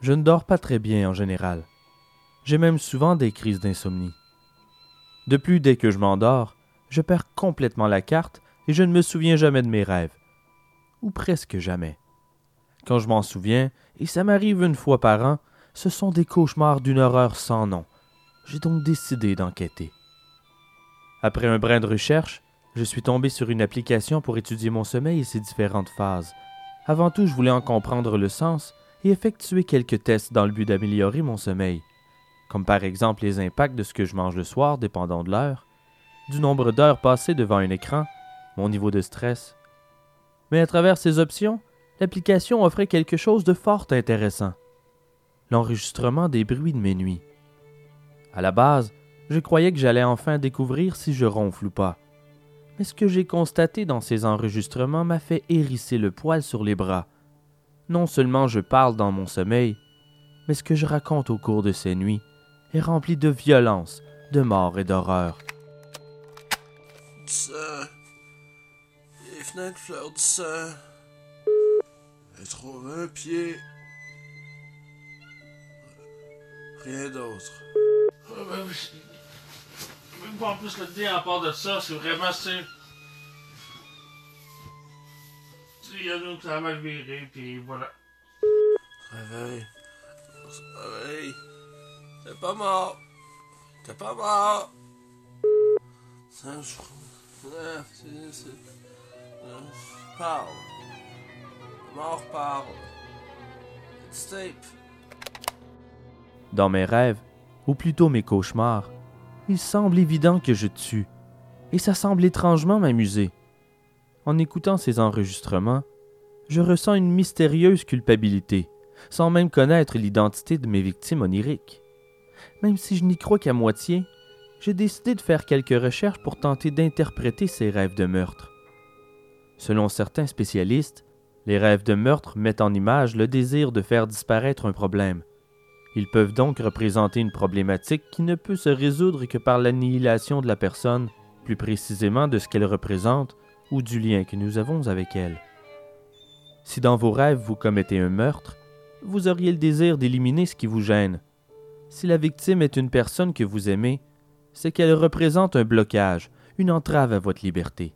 Je ne dors pas très bien en général. J'ai même souvent des crises d'insomnie. De plus, dès que je m'endors, je perds complètement la carte et je ne me souviens jamais de mes rêves. Ou presque jamais. Quand je m'en souviens, et ça m'arrive une fois par an, ce sont des cauchemars d'une horreur sans nom. J'ai donc décidé d'enquêter. Après un brin de recherche, je suis tombé sur une application pour étudier mon sommeil et ses différentes phases. Avant tout, je voulais en comprendre le sens et effectuer quelques tests dans le but d'améliorer mon sommeil, comme par exemple les impacts de ce que je mange le soir dépendant de l'heure, du nombre d'heures passées devant un écran, mon niveau de stress. Mais à travers ces options, l'application offrait quelque chose de fort intéressant. L'enregistrement des bruits de mes nuits. À la base, je croyais que j'allais enfin découvrir si je ronfle ou pas. Mais ce que j'ai constaté dans ces enregistrements m'a fait hérisser le poil sur les bras. Non seulement je parle dans mon sommeil, mais ce que je raconte au cours de ces nuits est rempli de violence, de mort et d'horreur. Du sang. Les fenêtres fleurs du sang. Elle trouve un pied. Rien d'autre. Je- Même pas en plus le dire à part de ça, c'est vraiment c'est. Tu sais, Il y en a qui ça a mal viré, puis voilà. Réveille. Réveille. T'es pas mort. T'es pas mort. Ça, je... Ah, c'est... c'est... Ah, Parle. Mort parle. It's tape. Dans mes rêves, ou plutôt mes cauchemars, il semble évident que je tue, et ça semble étrangement m'amuser. En écoutant ces enregistrements, je ressens une mystérieuse culpabilité, sans même connaître l'identité de mes victimes oniriques. Même si je n'y crois qu'à moitié, j'ai décidé de faire quelques recherches pour tenter d'interpréter ces rêves de meurtre. Selon certains spécialistes, les rêves de meurtre mettent en image le désir de faire disparaître un problème. Ils peuvent donc représenter une problématique qui ne peut se résoudre que par l'annihilation de la personne, plus précisément de ce qu'elle représente ou du lien que nous avons avec elle. Si dans vos rêves vous commettez un meurtre, vous auriez le désir d'éliminer ce qui vous gêne. Si la victime est une personne que vous aimez, c'est qu'elle représente un blocage, une entrave à votre liberté.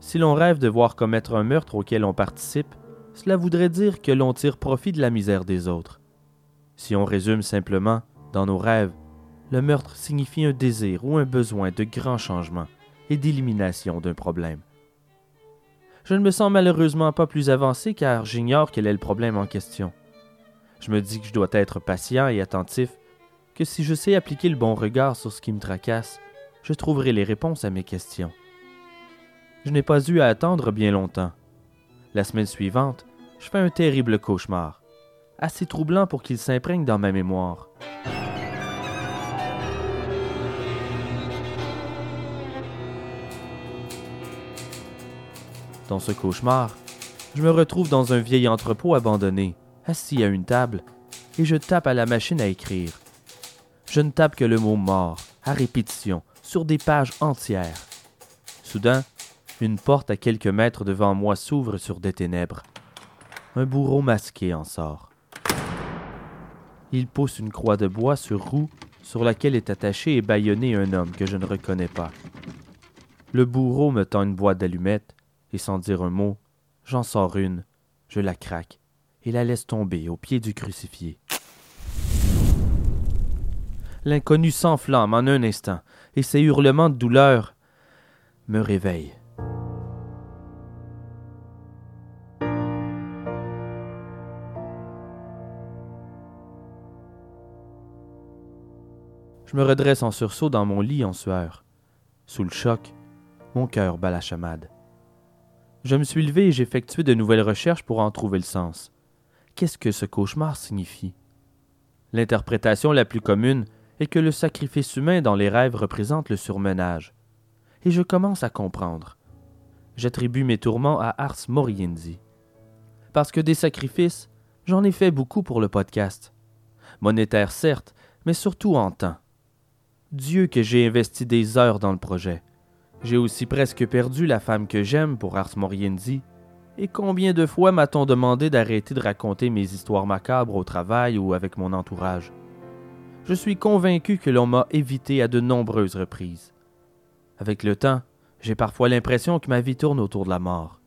Si l'on rêve de voir commettre un meurtre auquel on participe, cela voudrait dire que l'on tire profit de la misère des autres. Si on résume simplement, dans nos rêves, le meurtre signifie un désir ou un besoin de grand changement et d'élimination d'un problème. Je ne me sens malheureusement pas plus avancé car j'ignore quel est le problème en question. Je me dis que je dois être patient et attentif, que si je sais appliquer le bon regard sur ce qui me tracasse, je trouverai les réponses à mes questions. Je n'ai pas eu à attendre bien longtemps. La semaine suivante, je fais un terrible cauchemar assez troublant pour qu'il s'imprègne dans ma mémoire. Dans ce cauchemar, je me retrouve dans un vieil entrepôt abandonné, assis à une table, et je tape à la machine à écrire. Je ne tape que le mot mort, à répétition, sur des pages entières. Soudain, une porte à quelques mètres devant moi s'ouvre sur des ténèbres. Un bourreau masqué en sort. Il pousse une croix de bois sur roue sur laquelle est attaché et bâillonné un homme que je ne reconnais pas. Le bourreau me tend une boîte d'allumettes, et sans dire un mot, j'en sors une, je la craque, et la laisse tomber au pied du crucifié. L'inconnu s'enflamme en un instant, et ses hurlements de douleur me réveillent. Je me redresse en sursaut dans mon lit en sueur. Sous le choc, mon cœur bat la chamade. Je me suis levé et j'ai effectué de nouvelles recherches pour en trouver le sens. Qu'est-ce que ce cauchemar signifie? L'interprétation la plus commune est que le sacrifice humain dans les rêves représente le surmenage. Et je commence à comprendre. J'attribue mes tourments à Ars Moriendi. Parce que des sacrifices, j'en ai fait beaucoup pour le podcast. Monétaire certes, mais surtout en temps. Dieu que j'ai investi des heures dans le projet. J'ai aussi presque perdu la femme que j'aime pour Ars Moriendi, Et combien de fois m'a-t-on demandé d'arrêter de raconter mes histoires macabres au travail ou avec mon entourage? Je suis convaincu que l'on m'a évité à de nombreuses reprises. Avec le temps, j'ai parfois l'impression que ma vie tourne autour de la mort.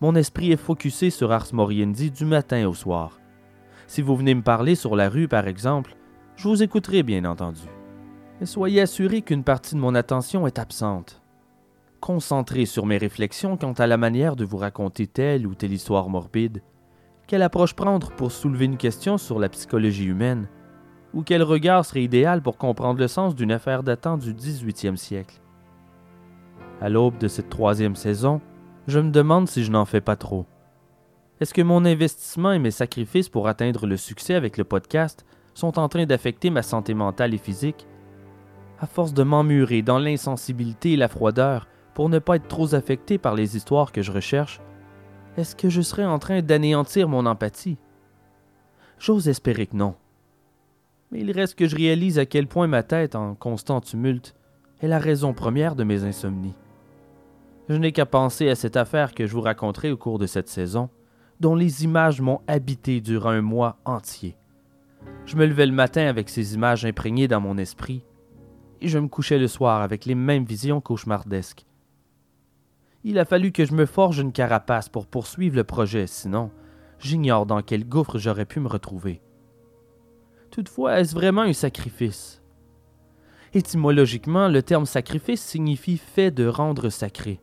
Mon esprit est focusé sur Ars Moriendi du matin au soir. Si vous venez me parler sur la rue, par exemple, je vous écouterai bien entendu. Mais soyez assuré qu'une partie de mon attention est absente. Concentré sur mes réflexions quant à la manière de vous raconter telle ou telle histoire morbide, quelle approche prendre pour soulever une question sur la psychologie humaine, ou quel regard serait idéal pour comprendre le sens d'une affaire datant du 18e siècle? À l'aube de cette troisième saison, je me demande si je n'en fais pas trop. Est-ce que mon investissement et mes sacrifices pour atteindre le succès avec le podcast sont en train d'affecter ma santé mentale et physique? À force de m'emmurer dans l'insensibilité et la froideur pour ne pas être trop affecté par les histoires que je recherche, est-ce que je serais en train d'anéantir mon empathie? J'ose espérer que non. Mais il reste que je réalise à quel point ma tête, en constant tumulte, est la raison première de mes insomnies. Je n'ai qu'à penser à cette affaire que je vous raconterai au cours de cette saison, dont les images m'ont habité durant un mois entier. Je me levais le matin avec ces images imprégnées dans mon esprit, et je me couchais le soir avec les mêmes visions cauchemardesques. Il a fallu que je me forge une carapace pour poursuivre le projet, sinon j'ignore dans quel gouffre j'aurais pu me retrouver. Toutefois, est-ce vraiment un sacrifice? Étymologiquement, le terme sacrifice signifie fait de rendre sacré.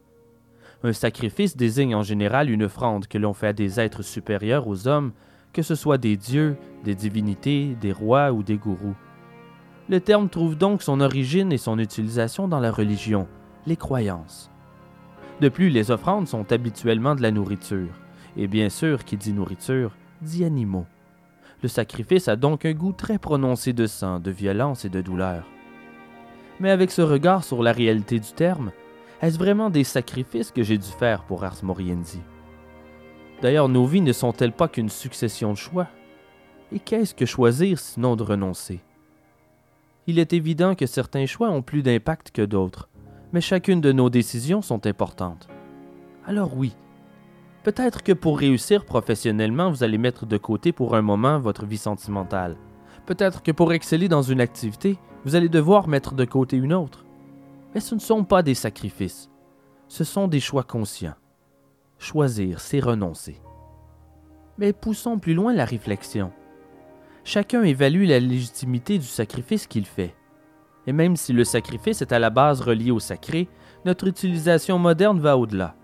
Un sacrifice désigne en général une offrande que l'on fait à des êtres supérieurs aux hommes, que ce soit des dieux, des divinités, des rois ou des gourous. Le terme trouve donc son origine et son utilisation dans la religion, les croyances. De plus, les offrandes sont habituellement de la nourriture, et bien sûr, qui dit nourriture, dit animaux. Le sacrifice a donc un goût très prononcé de sang, de violence et de douleur. Mais avec ce regard sur la réalité du terme, est-ce vraiment des sacrifices que j'ai dû faire pour Ars Moriendi? D'ailleurs, nos vies ne sont-elles pas qu'une succession de choix? Et qu'est-ce que choisir sinon de renoncer? Il est évident que certains choix ont plus d'impact que d'autres, mais chacune de nos décisions sont importantes. Alors oui, peut-être que pour réussir professionnellement, vous allez mettre de côté pour un moment votre vie sentimentale. Peut-être que pour exceller dans une activité, vous allez devoir mettre de côté une autre. Mais ce ne sont pas des sacrifices, ce sont des choix conscients. Choisir, c'est renoncer. Mais poussons plus loin la réflexion. Chacun évalue la légitimité du sacrifice qu'il fait. Et même si le sacrifice est à la base relié au sacré, notre utilisation moderne va au-delà.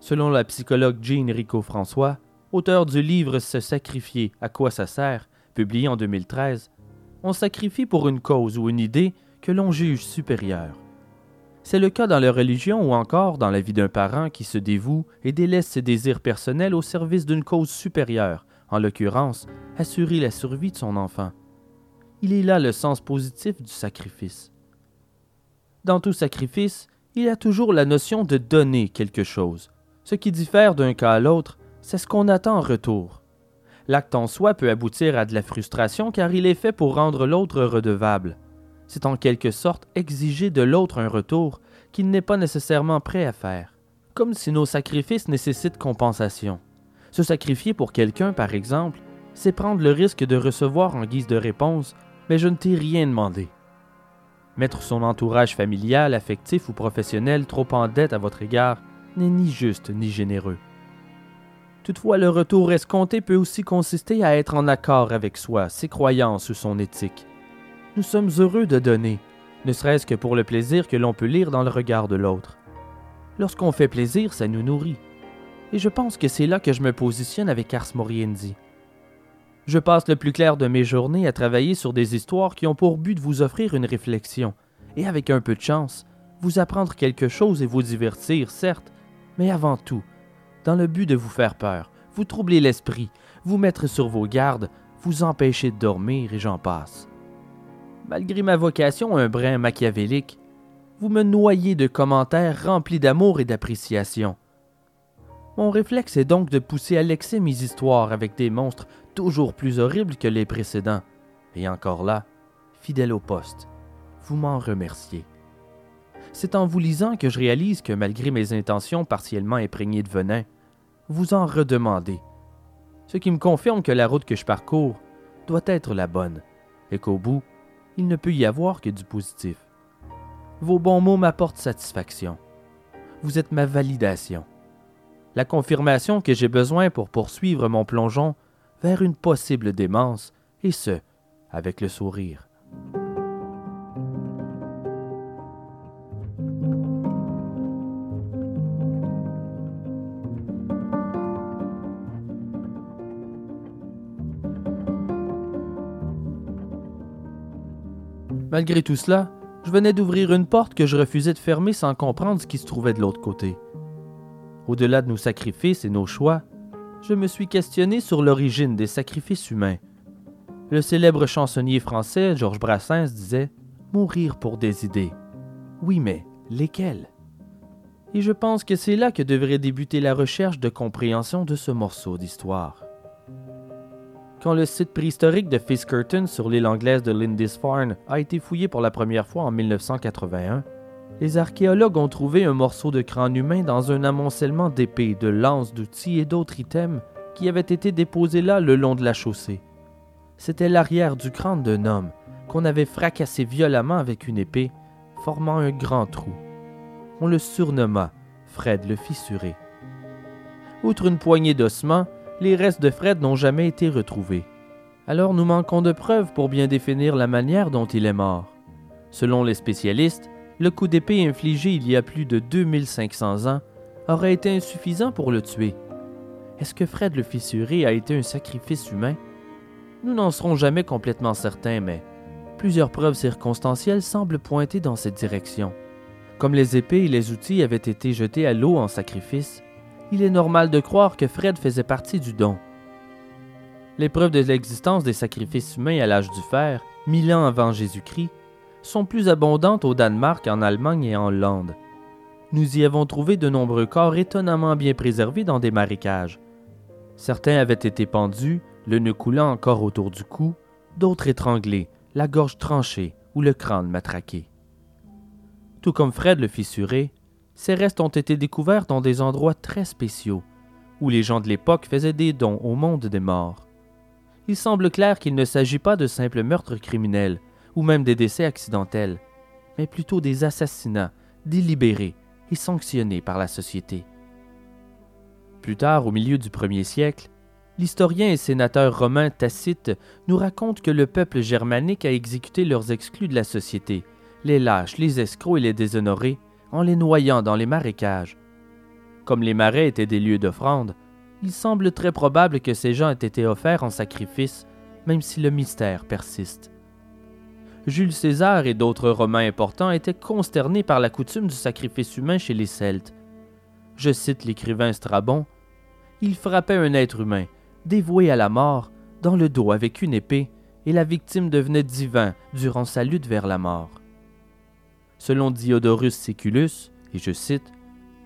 Selon la psychologue Jean Rico François, auteur du livre Se sacrifier, à quoi ça sert, publié en 2013, on sacrifie pour une cause ou une idée que l'on juge supérieure. C'est le cas dans la religion ou encore dans la vie d'un parent qui se dévoue et délaisse ses désirs personnels au service d'une cause supérieure, en l'occurrence, assurer la survie de son enfant. Il est là le sens positif du sacrifice. Dans tout sacrifice, il y a toujours la notion de donner quelque chose. Ce qui diffère d'un cas à l'autre, c'est ce qu'on attend en retour. L'acte en soi peut aboutir à de la frustration car il est fait pour rendre l'autre redevable c'est en quelque sorte exiger de l'autre un retour qu'il n'est pas nécessairement prêt à faire, comme si nos sacrifices nécessitent compensation. Se sacrifier pour quelqu'un, par exemple, c'est prendre le risque de recevoir en guise de réponse Mais je ne t'ai rien demandé. Mettre son entourage familial, affectif ou professionnel trop en dette à votre égard n'est ni juste ni généreux. Toutefois, le retour escompté peut aussi consister à être en accord avec soi, ses croyances ou son éthique nous sommes heureux de donner, ne serait-ce que pour le plaisir que l'on peut lire dans le regard de l'autre. Lorsqu'on fait plaisir, ça nous nourrit. Et je pense que c'est là que je me positionne avec Ars Moriendi. Je passe le plus clair de mes journées à travailler sur des histoires qui ont pour but de vous offrir une réflexion, et avec un peu de chance, vous apprendre quelque chose et vous divertir, certes, mais avant tout, dans le but de vous faire peur, vous troubler l'esprit, vous mettre sur vos gardes, vous empêcher de dormir et j'en passe malgré ma vocation un brin machiavélique, vous me noyez de commentaires remplis d'amour et d'appréciation. Mon réflexe est donc de pousser à l'excès mes histoires avec des monstres toujours plus horribles que les précédents. Et encore là, fidèle au poste, vous m'en remerciez. C'est en vous lisant que je réalise que malgré mes intentions partiellement imprégnées de venin, vous en redemander. Ce qui me confirme que la route que je parcours doit être la bonne, et qu'au bout, il ne peut y avoir que du positif. Vos bons mots m'apportent satisfaction. Vous êtes ma validation. La confirmation que j'ai besoin pour poursuivre mon plongeon vers une possible démence, et ce, avec le sourire. Malgré tout cela, je venais d'ouvrir une porte que je refusais de fermer sans comprendre ce qui se trouvait de l'autre côté. Au-delà de nos sacrifices et nos choix, je me suis questionné sur l'origine des sacrifices humains. Le célèbre chansonnier français Georges Brassens disait Mourir pour des idées. Oui, mais lesquelles? Et je pense que c'est là que devrait débuter la recherche de compréhension de ce morceau d'histoire. Quand le site préhistorique de Fiskerton sur l'île anglaise de Lindisfarne a été fouillé pour la première fois en 1981, les archéologues ont trouvé un morceau de crâne humain dans un amoncellement d'épées, de lances, d'outils et d'autres items qui avaient été déposés là le long de la chaussée. C'était l'arrière du crâne d'un homme qu'on avait fracassé violemment avec une épée, formant un grand trou. On le surnomma Fred le fissuré. Outre une poignée d'ossements, les restes de Fred n'ont jamais été retrouvés. Alors nous manquons de preuves pour bien définir la manière dont il est mort. Selon les spécialistes, le coup d'épée infligé il y a plus de 2500 ans aurait été insuffisant pour le tuer. Est-ce que Fred le fissuré a été un sacrifice humain? Nous n'en serons jamais complètement certains, mais plusieurs preuves circonstancielles semblent pointer dans cette direction. Comme les épées et les outils avaient été jetés à l'eau en sacrifice, il est normal de croire que Fred faisait partie du don. Les preuves de l'existence des sacrifices humains à l'âge du fer, mille ans avant Jésus-Christ, sont plus abondantes au Danemark, en Allemagne et en Hollande. Nous y avons trouvé de nombreux corps étonnamment bien préservés dans des marécages. Certains avaient été pendus, le nœud coulant encore autour du cou, d'autres étranglés, la gorge tranchée ou le crâne matraqué. Tout comme Fred le fissuré, ces restes ont été découverts dans des endroits très spéciaux, où les gens de l'époque faisaient des dons au monde des morts. Il semble clair qu'il ne s'agit pas de simples meurtres criminels, ou même des décès accidentels, mais plutôt des assassinats délibérés et sanctionnés par la société. Plus tard, au milieu du premier siècle, l'historien et sénateur romain Tacite nous raconte que le peuple germanique a exécuté leurs exclus de la société, les lâches, les escrocs et les déshonorés, en les noyant dans les marécages. Comme les marais étaient des lieux d'offrande, il semble très probable que ces gens aient été offerts en sacrifice, même si le mystère persiste. Jules César et d'autres Romains importants étaient consternés par la coutume du sacrifice humain chez les Celtes. Je cite l'écrivain Strabon Il frappait un être humain, dévoué à la mort, dans le dos avec une épée, et la victime devenait divin durant sa lutte vers la mort. Selon Diodorus Siculus, et je cite,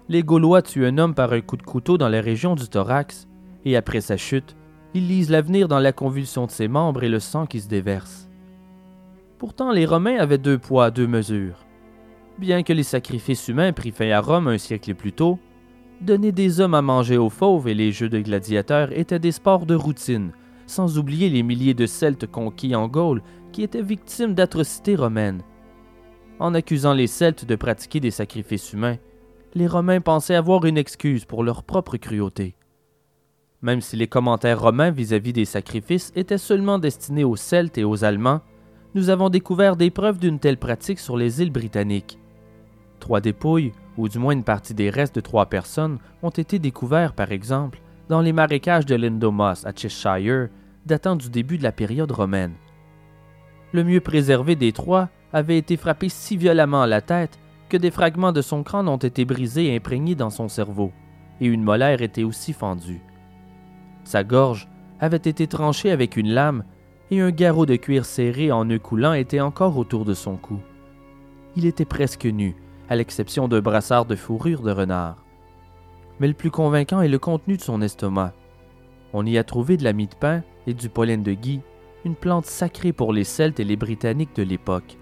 Les Gaulois tuent un homme par un coup de couteau dans la région du thorax, et après sa chute, ils lisent l'avenir dans la convulsion de ses membres et le sang qui se déverse. Pourtant, les Romains avaient deux poids, deux mesures. Bien que les sacrifices humains pris fin à Rome un siècle plus tôt, donner des hommes à manger aux fauves et les jeux de gladiateurs étaient des sports de routine, sans oublier les milliers de Celtes conquis en Gaule qui étaient victimes d'atrocités romaines. En accusant les Celtes de pratiquer des sacrifices humains, les Romains pensaient avoir une excuse pour leur propre cruauté. Même si les commentaires romains vis-à-vis des sacrifices étaient seulement destinés aux Celtes et aux Allemands, nous avons découvert des preuves d'une telle pratique sur les îles britanniques. Trois dépouilles, ou du moins une partie des restes de trois personnes, ont été découverts, par exemple, dans les marécages de Lindomos à Cheshire, datant du début de la période romaine. Le mieux préservé des trois avait été frappé si violemment à la tête que des fragments de son crâne ont été brisés et imprégnés dans son cerveau, et une molaire était aussi fendue. Sa gorge avait été tranchée avec une lame, et un garrot de cuir serré en nœud coulant était encore autour de son cou. Il était presque nu, à l'exception d'un brassard de fourrure de renard. Mais le plus convaincant est le contenu de son estomac. On y a trouvé de la mie de pain et du pollen de gui, une plante sacrée pour les Celtes et les Britanniques de l'époque.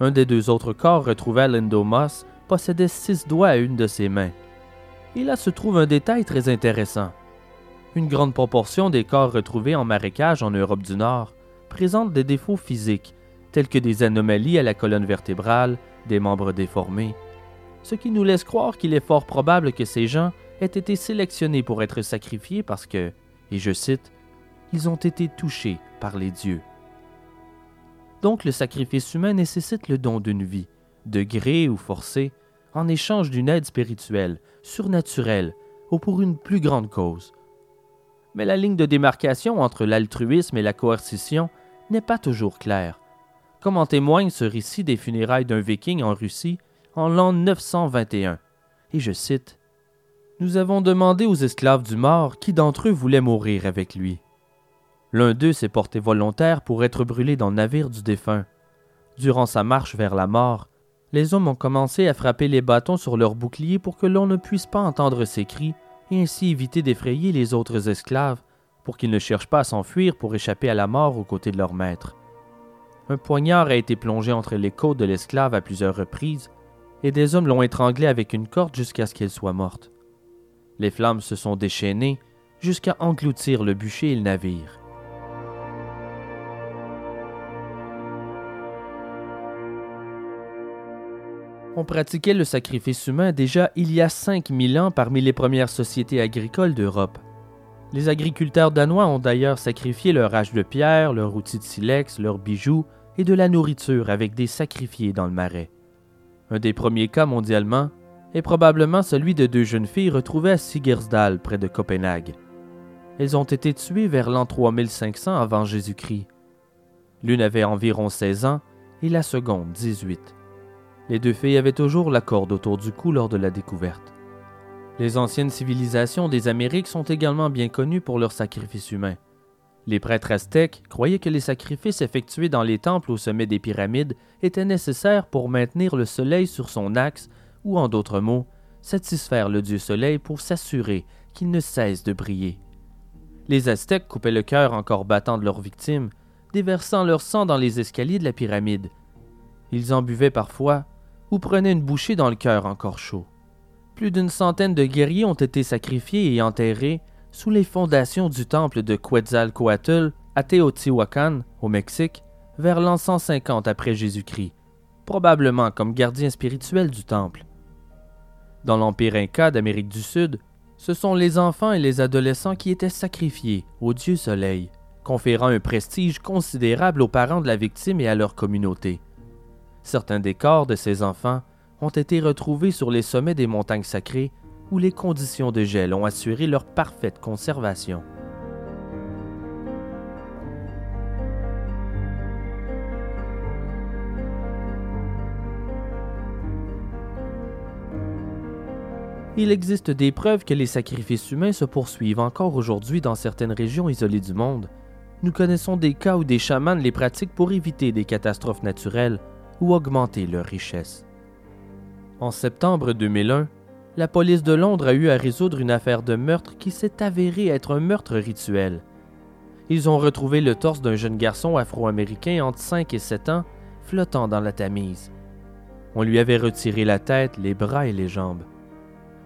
Un des deux autres corps retrouvés à l'Endomos possédait six doigts à une de ses mains. Et là se trouve un détail très intéressant. Une grande proportion des corps retrouvés en marécage en Europe du Nord présentent des défauts physiques, tels que des anomalies à la colonne vertébrale, des membres déformés, ce qui nous laisse croire qu'il est fort probable que ces gens aient été sélectionnés pour être sacrifiés parce que, et je cite, ils ont été touchés par les dieux. Donc le sacrifice humain nécessite le don d'une vie, de gré ou forcé, en échange d'une aide spirituelle, surnaturelle, ou pour une plus grande cause. Mais la ligne de démarcation entre l'altruisme et la coercition n'est pas toujours claire, comme en témoigne ce récit des funérailles d'un viking en Russie en l'an 921. Et je cite Nous avons demandé aux esclaves du mort qui d'entre eux voulait mourir avec lui. L'un d'eux s'est porté volontaire pour être brûlé dans le navire du défunt. Durant sa marche vers la mort, les hommes ont commencé à frapper les bâtons sur leurs boucliers pour que l'on ne puisse pas entendre ses cris et ainsi éviter d'effrayer les autres esclaves pour qu'ils ne cherchent pas à s'enfuir pour échapper à la mort aux côtés de leur maître. Un poignard a été plongé entre les côtes de l'esclave à plusieurs reprises, et des hommes l'ont étranglée avec une corde jusqu'à ce qu'elle soit morte. Les flammes se sont déchaînées jusqu'à engloutir le bûcher et le navire. On pratiquait le sacrifice humain déjà il y a 5000 ans parmi les premières sociétés agricoles d'Europe. Les agriculteurs danois ont d'ailleurs sacrifié leur hache de pierre, leurs outils de silex, leurs bijoux et de la nourriture avec des sacrifiés dans le marais. Un des premiers cas mondialement est probablement celui de deux jeunes filles retrouvées à Sigersdal près de Copenhague. Elles ont été tuées vers l'an 3500 avant Jésus-Christ. L'une avait environ 16 ans et la seconde 18. Les deux filles avaient toujours la corde autour du cou lors de la découverte. Les anciennes civilisations des Amériques sont également bien connues pour leurs sacrifices humains. Les prêtres aztèques croyaient que les sacrifices effectués dans les temples au sommet des pyramides étaient nécessaires pour maintenir le soleil sur son axe ou, en d'autres mots, satisfaire le dieu soleil pour s'assurer qu'il ne cesse de briller. Les Aztèques coupaient le cœur encore battant de leurs victimes, déversant leur sang dans les escaliers de la pyramide. Ils en buvaient parfois ou prenaient une bouchée dans le cœur encore chaud. Plus d'une centaine de guerriers ont été sacrifiés et enterrés sous les fondations du temple de Quetzalcoatl à Teotihuacan, au Mexique, vers l'an 150 après Jésus-Christ, probablement comme gardien spirituel du temple. Dans l'Empire Inca d'Amérique du Sud, ce sont les enfants et les adolescents qui étaient sacrifiés au dieu soleil, conférant un prestige considérable aux parents de la victime et à leur communauté. Certains des corps de ces enfants ont été retrouvés sur les sommets des montagnes sacrées où les conditions de gel ont assuré leur parfaite conservation. Il existe des preuves que les sacrifices humains se poursuivent encore aujourd'hui dans certaines régions isolées du monde. Nous connaissons des cas où des chamans les pratiquent pour éviter des catastrophes naturelles ou augmenter leur richesse. En septembre 2001, la police de Londres a eu à résoudre une affaire de meurtre qui s'est avérée être un meurtre rituel. Ils ont retrouvé le torse d'un jeune garçon afro-américain entre 5 et 7 ans flottant dans la Tamise. On lui avait retiré la tête, les bras et les jambes.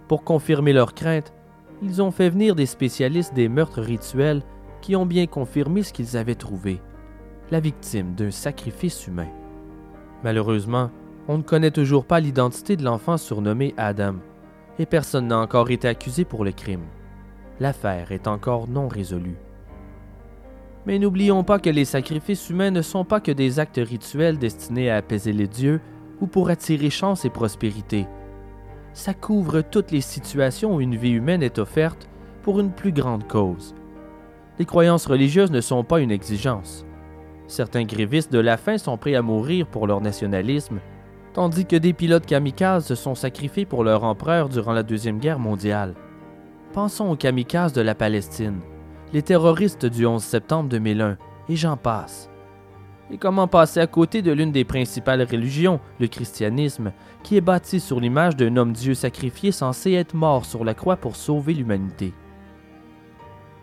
Pour confirmer leur crainte, ils ont fait venir des spécialistes des meurtres rituels qui ont bien confirmé ce qu'ils avaient trouvé, la victime d'un sacrifice humain. Malheureusement, on ne connaît toujours pas l'identité de l'enfant surnommé Adam et personne n'a encore été accusé pour le crime. L'affaire est encore non résolue. Mais n'oublions pas que les sacrifices humains ne sont pas que des actes rituels destinés à apaiser les dieux ou pour attirer chance et prospérité. Ça couvre toutes les situations où une vie humaine est offerte pour une plus grande cause. Les croyances religieuses ne sont pas une exigence. Certains grévistes de la faim sont prêts à mourir pour leur nationalisme tandis que des pilotes kamikazes se sont sacrifiés pour leur empereur durant la Deuxième Guerre mondiale. Pensons aux kamikazes de la Palestine, les terroristes du 11 septembre 2001, et j'en passe. Et comment passer à côté de l'une des principales religions, le christianisme, qui est bâti sur l'image d'un homme-dieu sacrifié censé être mort sur la croix pour sauver l'humanité?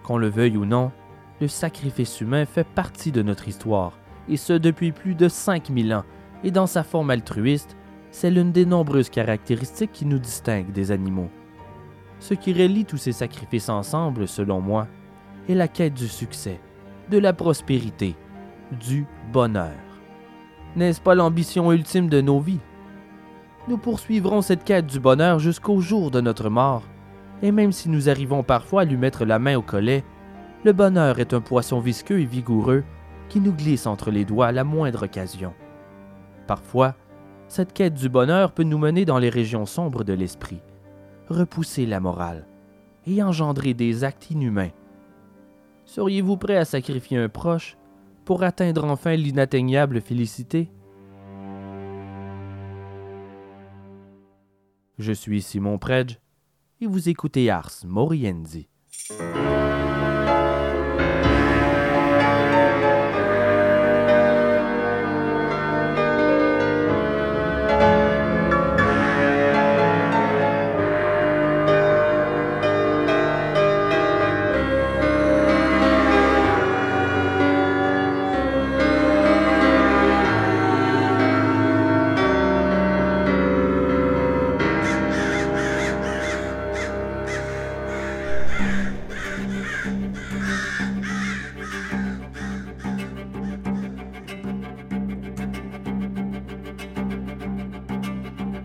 Qu'on le veuille ou non, le sacrifice humain fait partie de notre histoire, et ce depuis plus de 5000 ans, et dans sa forme altruiste, c'est l'une des nombreuses caractéristiques qui nous distinguent des animaux. Ce qui relie tous ces sacrifices ensemble, selon moi, est la quête du succès, de la prospérité, du bonheur. N'est-ce pas l'ambition ultime de nos vies? Nous poursuivrons cette quête du bonheur jusqu'au jour de notre mort, et même si nous arrivons parfois à lui mettre la main au collet, le bonheur est un poisson visqueux et vigoureux qui nous glisse entre les doigts à la moindre occasion. Parfois, cette quête du bonheur peut nous mener dans les régions sombres de l'esprit, repousser la morale et engendrer des actes inhumains. Seriez-vous prêt à sacrifier un proche pour atteindre enfin l'inatteignable félicité? Je suis Simon Predge et vous écoutez Ars Moriendi.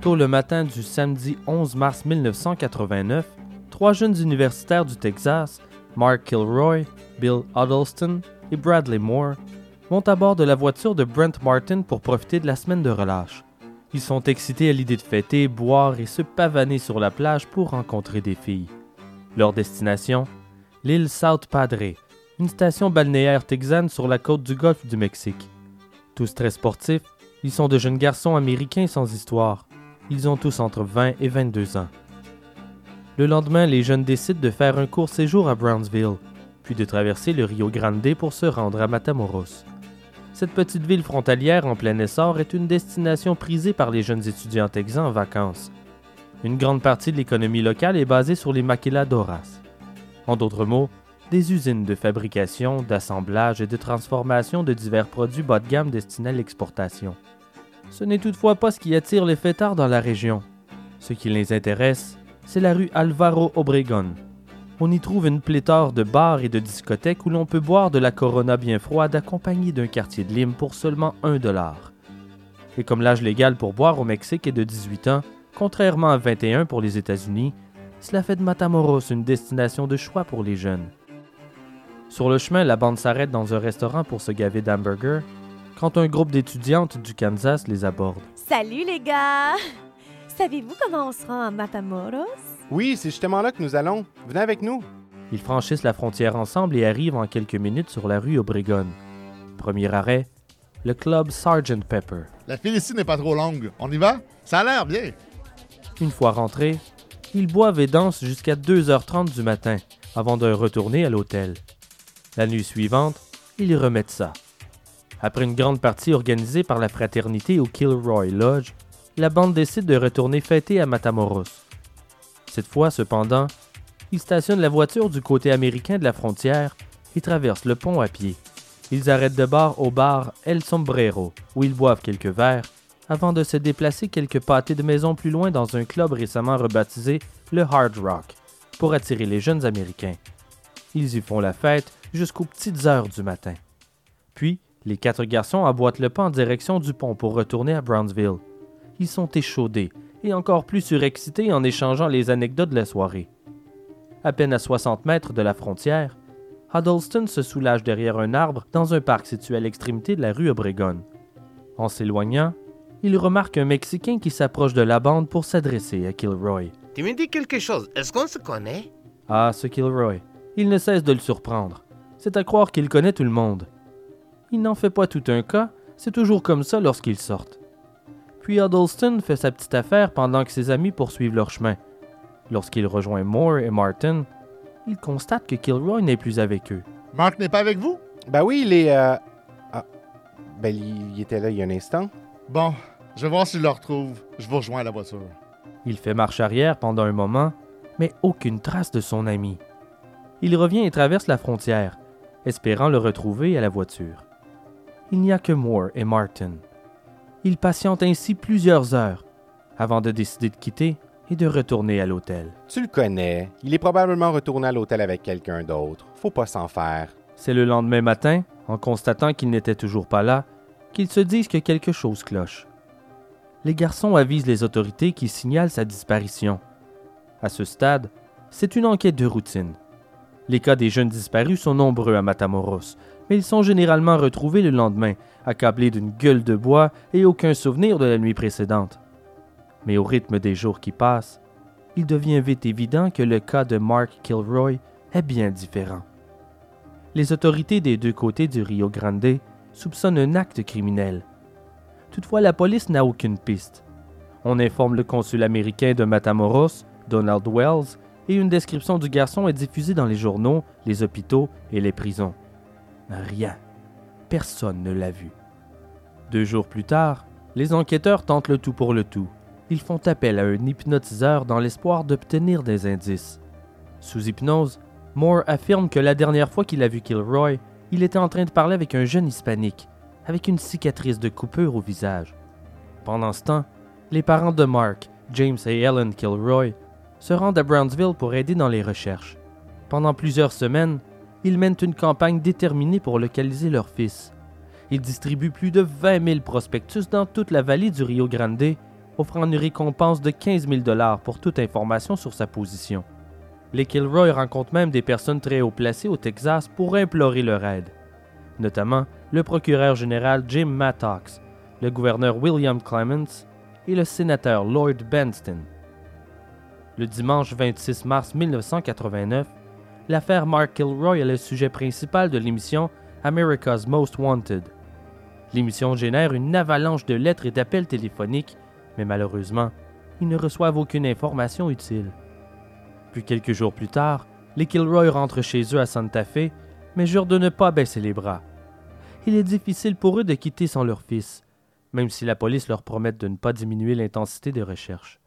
Tôt le matin du samedi 11 mars 1989, trois jeunes universitaires du Texas, Mark Kilroy, Bill Huddleston et Bradley Moore, vont à bord de la voiture de Brent Martin pour profiter de la semaine de relâche. Ils sont excités à l'idée de fêter, boire et se pavaner sur la plage pour rencontrer des filles. Leur destination L'île South Padre, une station balnéaire texane sur la côte du golfe du Mexique. Tous très sportifs, ils sont de jeunes garçons américains sans histoire. Ils ont tous entre 20 et 22 ans. Le lendemain, les jeunes décident de faire un court séjour à Brownsville, puis de traverser le Rio Grande pour se rendre à Matamoros. Cette petite ville frontalière en plein essor est une destination prisée par les jeunes étudiants texans en vacances. Une grande partie de l'économie locale est basée sur les maquiladoras. En d'autres mots, des usines de fabrication, d'assemblage et de transformation de divers produits bas de gamme destinés à l'exportation. Ce n'est toutefois pas ce qui attire les fêtards dans la région. Ce qui les intéresse, c'est la rue Alvaro Obregón. On y trouve une pléthore de bars et de discothèques où l'on peut boire de la Corona bien froide accompagnée d'un quartier de lime pour seulement 1 dollar. Et comme l'âge légal pour boire au Mexique est de 18 ans, contrairement à 21 pour les États-Unis, cela fait de Matamoros une destination de choix pour les jeunes. Sur le chemin, la bande s'arrête dans un restaurant pour se gaver d'hamburgers quand un groupe d'étudiantes du Kansas les aborde. Salut les gars! Savez-vous comment on se rend à Matamoros? Oui, c'est justement là que nous allons. Venez avec nous. Ils franchissent la frontière ensemble et arrivent en quelques minutes sur la rue Obregon. Premier arrêt, le club Sgt. Pepper. La file ici n'est pas trop longue. On y va? Ça a l'air bien. Une fois rentrés, ils boivent et dansent jusqu'à 2h30 du matin avant de retourner à l'hôtel. La nuit suivante, ils remettent ça. Après une grande partie organisée par la fraternité au Kilroy Lodge, la bande décide de retourner fêter à Matamoros. Cette fois, cependant, ils stationnent la voiture du côté américain de la frontière et traversent le pont à pied. Ils arrêtent de bar au bar El Sombrero, où ils boivent quelques verres, avant de se déplacer quelques pâtés de maison plus loin dans un club récemment rebaptisé le Hard Rock, pour attirer les jeunes Américains. Ils y font la fête jusqu'aux petites heures du matin. Puis, les quatre garçons aboîtent le pas en direction du pont pour retourner à Brownsville. Ils sont échaudés et encore plus surexcités en échangeant les anecdotes de la soirée. À peine à 60 mètres de la frontière, Huddleston se soulage derrière un arbre dans un parc situé à l'extrémité de la rue Obregon. En s'éloignant, il remarque un Mexicain qui s'approche de la bande pour s'adresser à Kilroy. Tu me dis quelque chose, est-ce qu'on se connaît? Ah, ce Kilroy. Il ne cesse de le surprendre. C'est à croire qu'il connaît tout le monde. Il n'en fait pas tout un cas, c'est toujours comme ça lorsqu'ils sortent. Puis Huddleston fait sa petite affaire pendant que ses amis poursuivent leur chemin. Lorsqu'il rejoint Moore et Martin, il constate que Kilroy n'est plus avec eux. Mark n'est pas avec vous? Ben oui, il est. euh, Ah. Ben, il il était là il y a un instant. Bon, je vais voir s'il le retrouve. Je vous rejoins à la voiture. Il fait marche arrière pendant un moment, mais aucune trace de son ami. Il revient et traverse la frontière, espérant le retrouver à la voiture. Il n'y a que Moore et Martin. Il patiente ainsi plusieurs heures. Avant de décider de quitter, et de retourner à l'hôtel. Tu le connais. Il est probablement retourné à l'hôtel avec quelqu'un d'autre. Faut pas s'en faire. C'est le lendemain matin, en constatant qu'il n'était toujours pas là, qu'ils se disent que quelque chose cloche. Les garçons avisent les autorités qui signalent sa disparition. À ce stade, c'est une enquête de routine. Les cas des jeunes disparus sont nombreux à Matamoros, mais ils sont généralement retrouvés le lendemain, accablés d'une gueule de bois et aucun souvenir de la nuit précédente. Mais au rythme des jours qui passent, il devient vite évident que le cas de Mark Kilroy est bien différent. Les autorités des deux côtés du Rio Grande soupçonnent un acte criminel. Toutefois, la police n'a aucune piste. On informe le consul américain de Matamoros, Donald Wells, et une description du garçon est diffusée dans les journaux, les hôpitaux et les prisons. Rien. Personne ne l'a vu. Deux jours plus tard, les enquêteurs tentent le tout pour le tout. Ils font appel à un hypnotiseur dans l'espoir d'obtenir des indices. Sous hypnose, Moore affirme que la dernière fois qu'il a vu Kilroy, il était en train de parler avec un jeune hispanique, avec une cicatrice de coupure au visage. Pendant ce temps, les parents de Mark, James et Ellen Kilroy, se rendent à Brownsville pour aider dans les recherches. Pendant plusieurs semaines, ils mènent une campagne déterminée pour localiser leur fils. Ils distribuent plus de 20 000 prospectus dans toute la vallée du Rio Grande, offrant une récompense de 15 000 dollars pour toute information sur sa position. Les Kilroy rencontrent même des personnes très haut placées au Texas pour implorer leur aide, notamment le procureur général Jim Mattox, le gouverneur William Clements et le sénateur Lloyd Benston. Le dimanche 26 mars 1989, l'affaire Mark Kilroy est le sujet principal de l'émission America's Most Wanted. L'émission génère une avalanche de lettres et d'appels téléphoniques, mais malheureusement, ils ne reçoivent aucune information utile. Puis quelques jours plus tard, les Kilroy rentrent chez eux à Santa Fe, mais jurent de ne pas baisser les bras. Il est difficile pour eux de quitter sans leur fils, même si la police leur promet de ne pas diminuer l'intensité des recherches.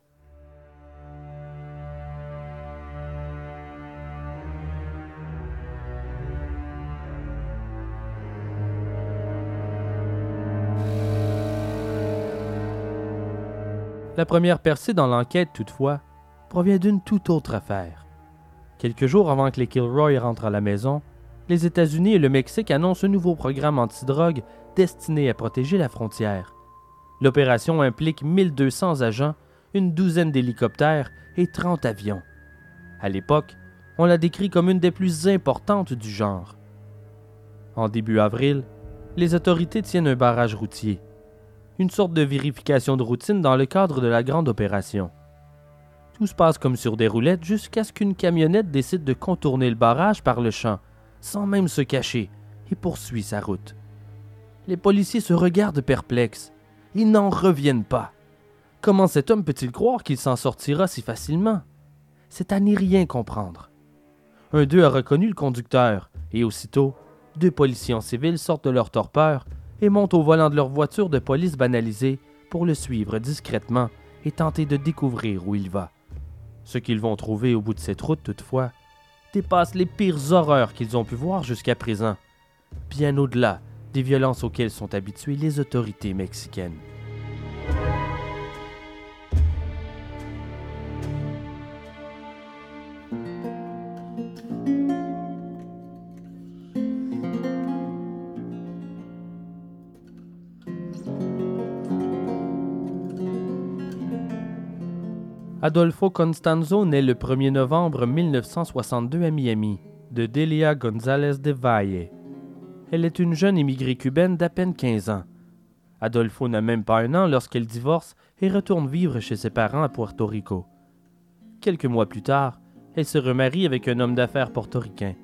La première percée dans l'enquête, toutefois, provient d'une toute autre affaire. Quelques jours avant que les Kilroy rentrent à la maison, les États-Unis et le Mexique annoncent un nouveau programme antidrogue destiné à protéger la frontière. L'opération implique 1200 agents, une douzaine d'hélicoptères et 30 avions. À l'époque, on la décrit comme une des plus importantes du genre. En début avril, les autorités tiennent un barrage routier une sorte de vérification de routine dans le cadre de la grande opération. Tout se passe comme sur des roulettes jusqu'à ce qu'une camionnette décide de contourner le barrage par le champ, sans même se cacher, et poursuit sa route. Les policiers se regardent perplexes. Ils n'en reviennent pas. Comment cet homme peut-il croire qu'il s'en sortira si facilement? C'est à n'y rien comprendre. Un d'eux a reconnu le conducteur, et aussitôt, deux policiers en civil sortent de leur torpeur et montent au volant de leur voiture de police banalisée pour le suivre discrètement et tenter de découvrir où il va. Ce qu'ils vont trouver au bout de cette route, toutefois, dépasse les pires horreurs qu'ils ont pu voir jusqu'à présent, bien au-delà des violences auxquelles sont habituées les autorités mexicaines. Adolfo Constanzo naît le 1er novembre 1962 à Miami, de Delia González de Valle. Elle est une jeune immigrée cubaine d'à peine 15 ans. Adolfo n'a même pas un an lorsqu'elle divorce et retourne vivre chez ses parents à Puerto Rico. Quelques mois plus tard, elle se remarie avec un homme d'affaires portoricain.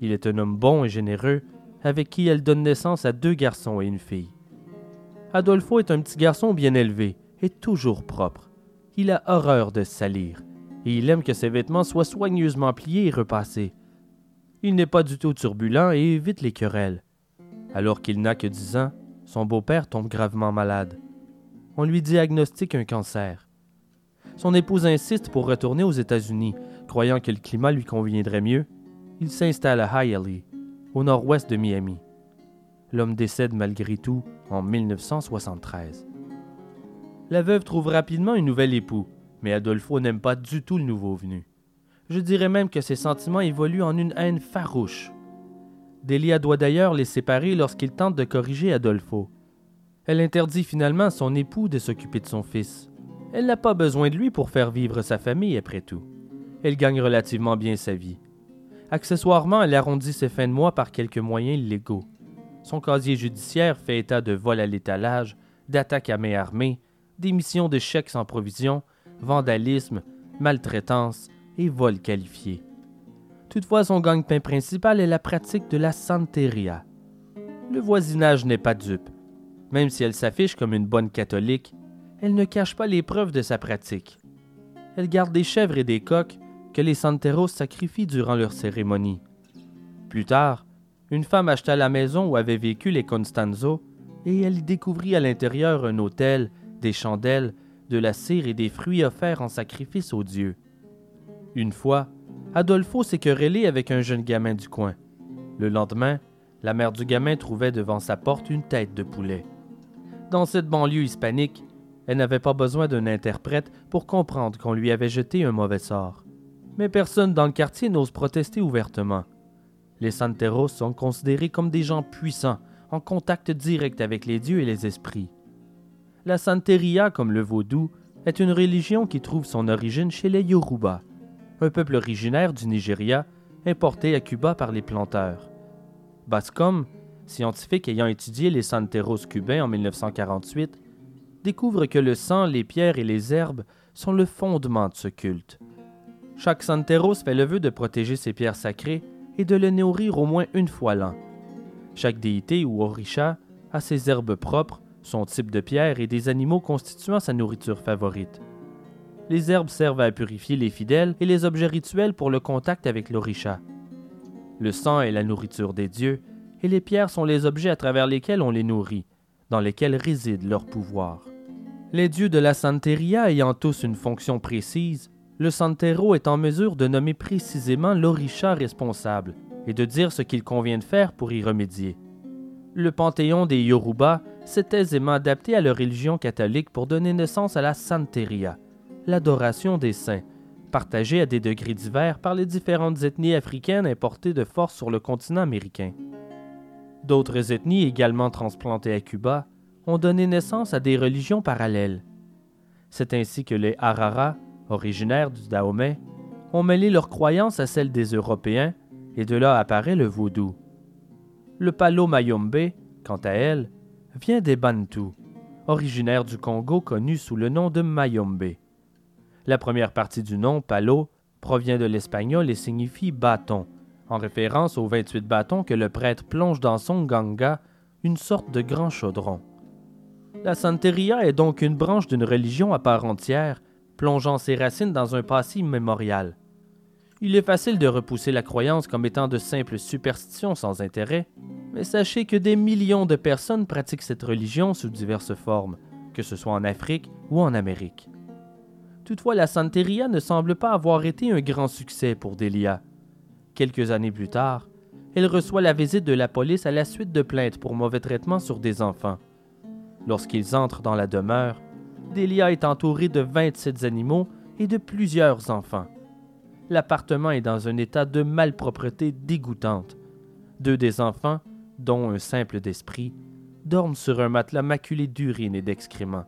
Il est un homme bon et généreux, avec qui elle donne naissance à deux garçons et une fille. Adolfo est un petit garçon bien élevé et toujours propre il a horreur de salir, et il aime que ses vêtements soient soigneusement pliés et repassés. Il n'est pas du tout turbulent et évite les querelles. Alors qu'il n'a que dix ans, son beau-père tombe gravement malade. On lui diagnostique un cancer. Son épouse insiste pour retourner aux États-Unis, croyant que le climat lui conviendrait mieux. Il s'installe à Hialeah, au nord-ouest de Miami. L'homme décède malgré tout en 1973 la veuve trouve rapidement un nouvel époux, Mais Adolfo n'aime pas du tout le nouveau venu. Je dirais même que ses sentiments évoluent en une haine farouche. Delia doit d'ailleurs les séparer lorsqu'il tente de corriger Adolfo. Elle interdit finalement à son époux de s'occuper de son fils. Elle n'a pas besoin de lui pour faire vivre sa famille, après tout. Elle gagne relativement bien sa vie. Accessoirement, elle arrondit ses fins de mois par quelques moyens illégaux. Son casier judiciaire fait état de vol à l'étalage, d'attaques à main armée, d'émissions de chèques sans provision, vandalisme, maltraitance et vol qualifié. Toutefois, son gagne-pain principal est la pratique de la santeria. Le voisinage n'est pas dupe. Même si elle s'affiche comme une bonne catholique, elle ne cache pas les preuves de sa pratique. Elle garde des chèvres et des coqs que les santeros sacrifient durant leurs cérémonies. Plus tard, une femme acheta la maison où avaient vécu les Constanzo et elle y découvrit à l'intérieur un autel, des chandelles, de la cire et des fruits offerts en sacrifice aux dieux. Une fois, Adolfo s'est querellé avec un jeune gamin du coin. Le lendemain, la mère du gamin trouvait devant sa porte une tête de poulet. Dans cette banlieue hispanique, elle n'avait pas besoin d'un interprète pour comprendre qu'on lui avait jeté un mauvais sort. Mais personne dans le quartier n'ose protester ouvertement. Les santeros sont considérés comme des gens puissants, en contact direct avec les dieux et les esprits. La santeria, comme le vaudou, est une religion qui trouve son origine chez les Yoruba, un peuple originaire du Nigeria, importé à Cuba par les planteurs. Bascom, scientifique ayant étudié les santeros cubains en 1948, découvre que le sang, les pierres et les herbes sont le fondement de ce culte. Chaque santeros fait le vœu de protéger ses pierres sacrées et de le nourrir au moins une fois l'an. Chaque déité ou orisha a ses herbes propres, son type de pierre et des animaux constituant sa nourriture favorite. Les herbes servent à purifier les fidèles et les objets rituels pour le contact avec l'orisha. Le sang est la nourriture des dieux et les pierres sont les objets à travers lesquels on les nourrit, dans lesquels réside leur pouvoir. Les dieux de la Santeria ayant tous une fonction précise, le Santero est en mesure de nommer précisément l'orisha responsable et de dire ce qu'il convient de faire pour y remédier. Le panthéon des Yoruba s'est aisément adapté à leur religion catholique pour donner naissance à la Santeria, l'adoration des saints, partagée à des degrés divers par les différentes ethnies africaines importées de force sur le continent américain. D'autres ethnies également transplantées à Cuba ont donné naissance à des religions parallèles. C'est ainsi que les Harara, originaires du Dahomey, ont mêlé leurs croyances à celles des Européens, et de là apparaît le vaudou. Le Palo Mayombe, quant à elle, vient des Bantus, originaires du Congo connus sous le nom de Mayombe. La première partie du nom, Palo, provient de l'espagnol et signifie bâton, en référence aux 28 bâtons que le prêtre plonge dans son ganga, une sorte de grand chaudron. La Santeria est donc une branche d'une religion à part entière, plongeant ses racines dans un passé immémorial. Il est facile de repousser la croyance comme étant de simples superstitions sans intérêt, mais sachez que des millions de personnes pratiquent cette religion sous diverses formes, que ce soit en Afrique ou en Amérique. Toutefois, la Santeria ne semble pas avoir été un grand succès pour Delia. Quelques années plus tard, elle reçoit la visite de la police à la suite de plaintes pour mauvais traitement sur des enfants. Lorsqu'ils entrent dans la demeure, Delia est entourée de 27 animaux et de plusieurs enfants. L'appartement est dans un état de malpropreté dégoûtante. Deux des enfants, dont un simple d'esprit, dorment sur un matelas maculé d'urine et d'excréments.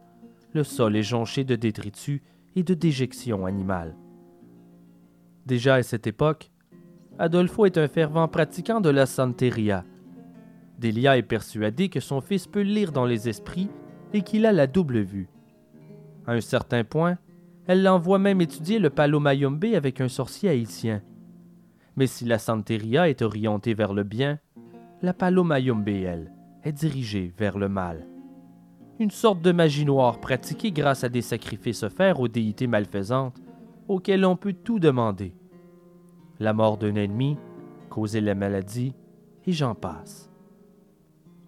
Le sol est jonché de détritus et de déjections animales. Déjà à cette époque, Adolfo est un fervent pratiquant de la santeria. Delia est persuadée que son fils peut lire dans les esprits et qu'il a la double vue. À un certain point, elle l'envoie même étudier le Palo Mayombe avec un sorcier haïtien. Mais si la Santeria est orientée vers le bien, la Palo Mayombe, elle, est dirigée vers le mal. Une sorte de magie noire pratiquée grâce à des sacrifices offerts aux déités malfaisantes, auxquelles on peut tout demander. La mort d'un ennemi, causer la maladie, et j'en passe.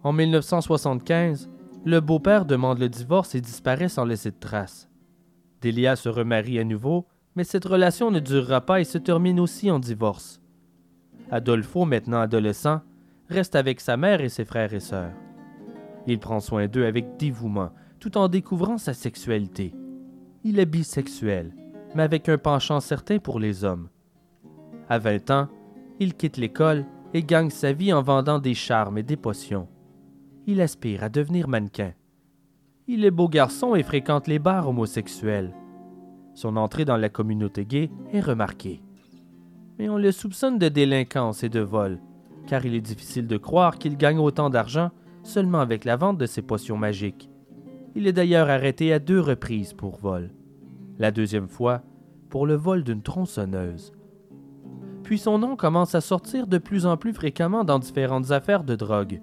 En 1975, le beau-père demande le divorce et disparaît sans laisser de traces. Delia se remarie à nouveau, mais cette relation ne durera pas et se termine aussi en divorce. Adolfo, maintenant adolescent, reste avec sa mère et ses frères et sœurs. Il prend soin d'eux avec dévouement, tout en découvrant sa sexualité. Il est bisexuel, mais avec un penchant certain pour les hommes. À 20 ans, il quitte l'école et gagne sa vie en vendant des charmes et des potions. Il aspire à devenir mannequin. Il est beau garçon et fréquente les bars homosexuels. Son entrée dans la communauté gay est remarquée. Mais on le soupçonne de délinquance et de vol, car il est difficile de croire qu'il gagne autant d'argent seulement avec la vente de ses potions magiques. Il est d'ailleurs arrêté à deux reprises pour vol. La deuxième fois, pour le vol d'une tronçonneuse. Puis son nom commence à sortir de plus en plus fréquemment dans différentes affaires de drogue.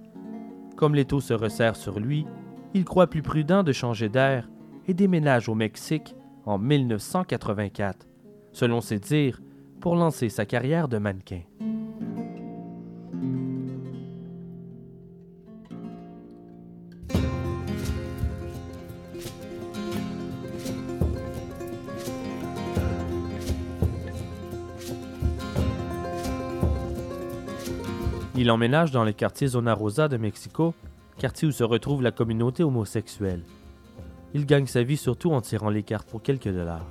Comme les taux se resserrent sur lui, il croit plus prudent de changer d'air et déménage au Mexique en 1984, selon ses dires, pour lancer sa carrière de mannequin. Il emménage dans les quartiers Zona Rosa de Mexico, quartier où se retrouve la communauté homosexuelle. Il gagne sa vie surtout en tirant les cartes pour quelques dollars.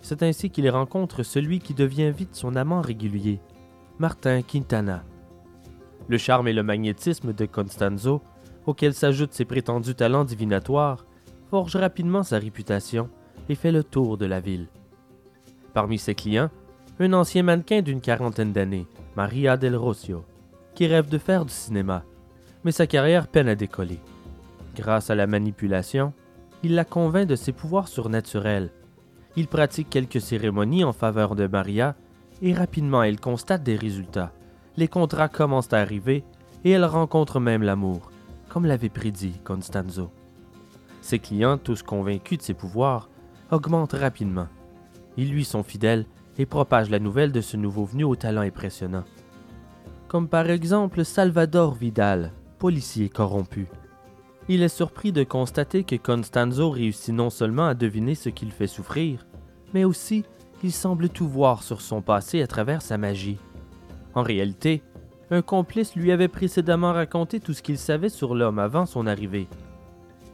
C'est ainsi qu'il rencontre celui qui devient vite son amant régulier, Martin Quintana. Le charme et le magnétisme de Constanzo, auquel s'ajoutent ses prétendus talents divinatoires, forgent rapidement sa réputation et fait le tour de la ville. Parmi ses clients, un ancien mannequin d'une quarantaine d'années, Maria Del Rocio, qui rêve de faire du cinéma, mais sa carrière peine à décoller. Grâce à la manipulation, il la convainc de ses pouvoirs surnaturels. Il pratique quelques cérémonies en faveur de Maria et rapidement elle constate des résultats. Les contrats commencent à arriver et elle rencontre même l'amour, comme l'avait prédit Constanzo. Ses clients, tous convaincus de ses pouvoirs, augmentent rapidement. Ils lui sont fidèles et propagent la nouvelle de ce nouveau venu au talent impressionnant. Comme par exemple Salvador Vidal, policier corrompu. Il est surpris de constater que Constanzo réussit non seulement à deviner ce qu'il fait souffrir, mais aussi il semble tout voir sur son passé à travers sa magie. En réalité, un complice lui avait précédemment raconté tout ce qu'il savait sur l'homme avant son arrivée.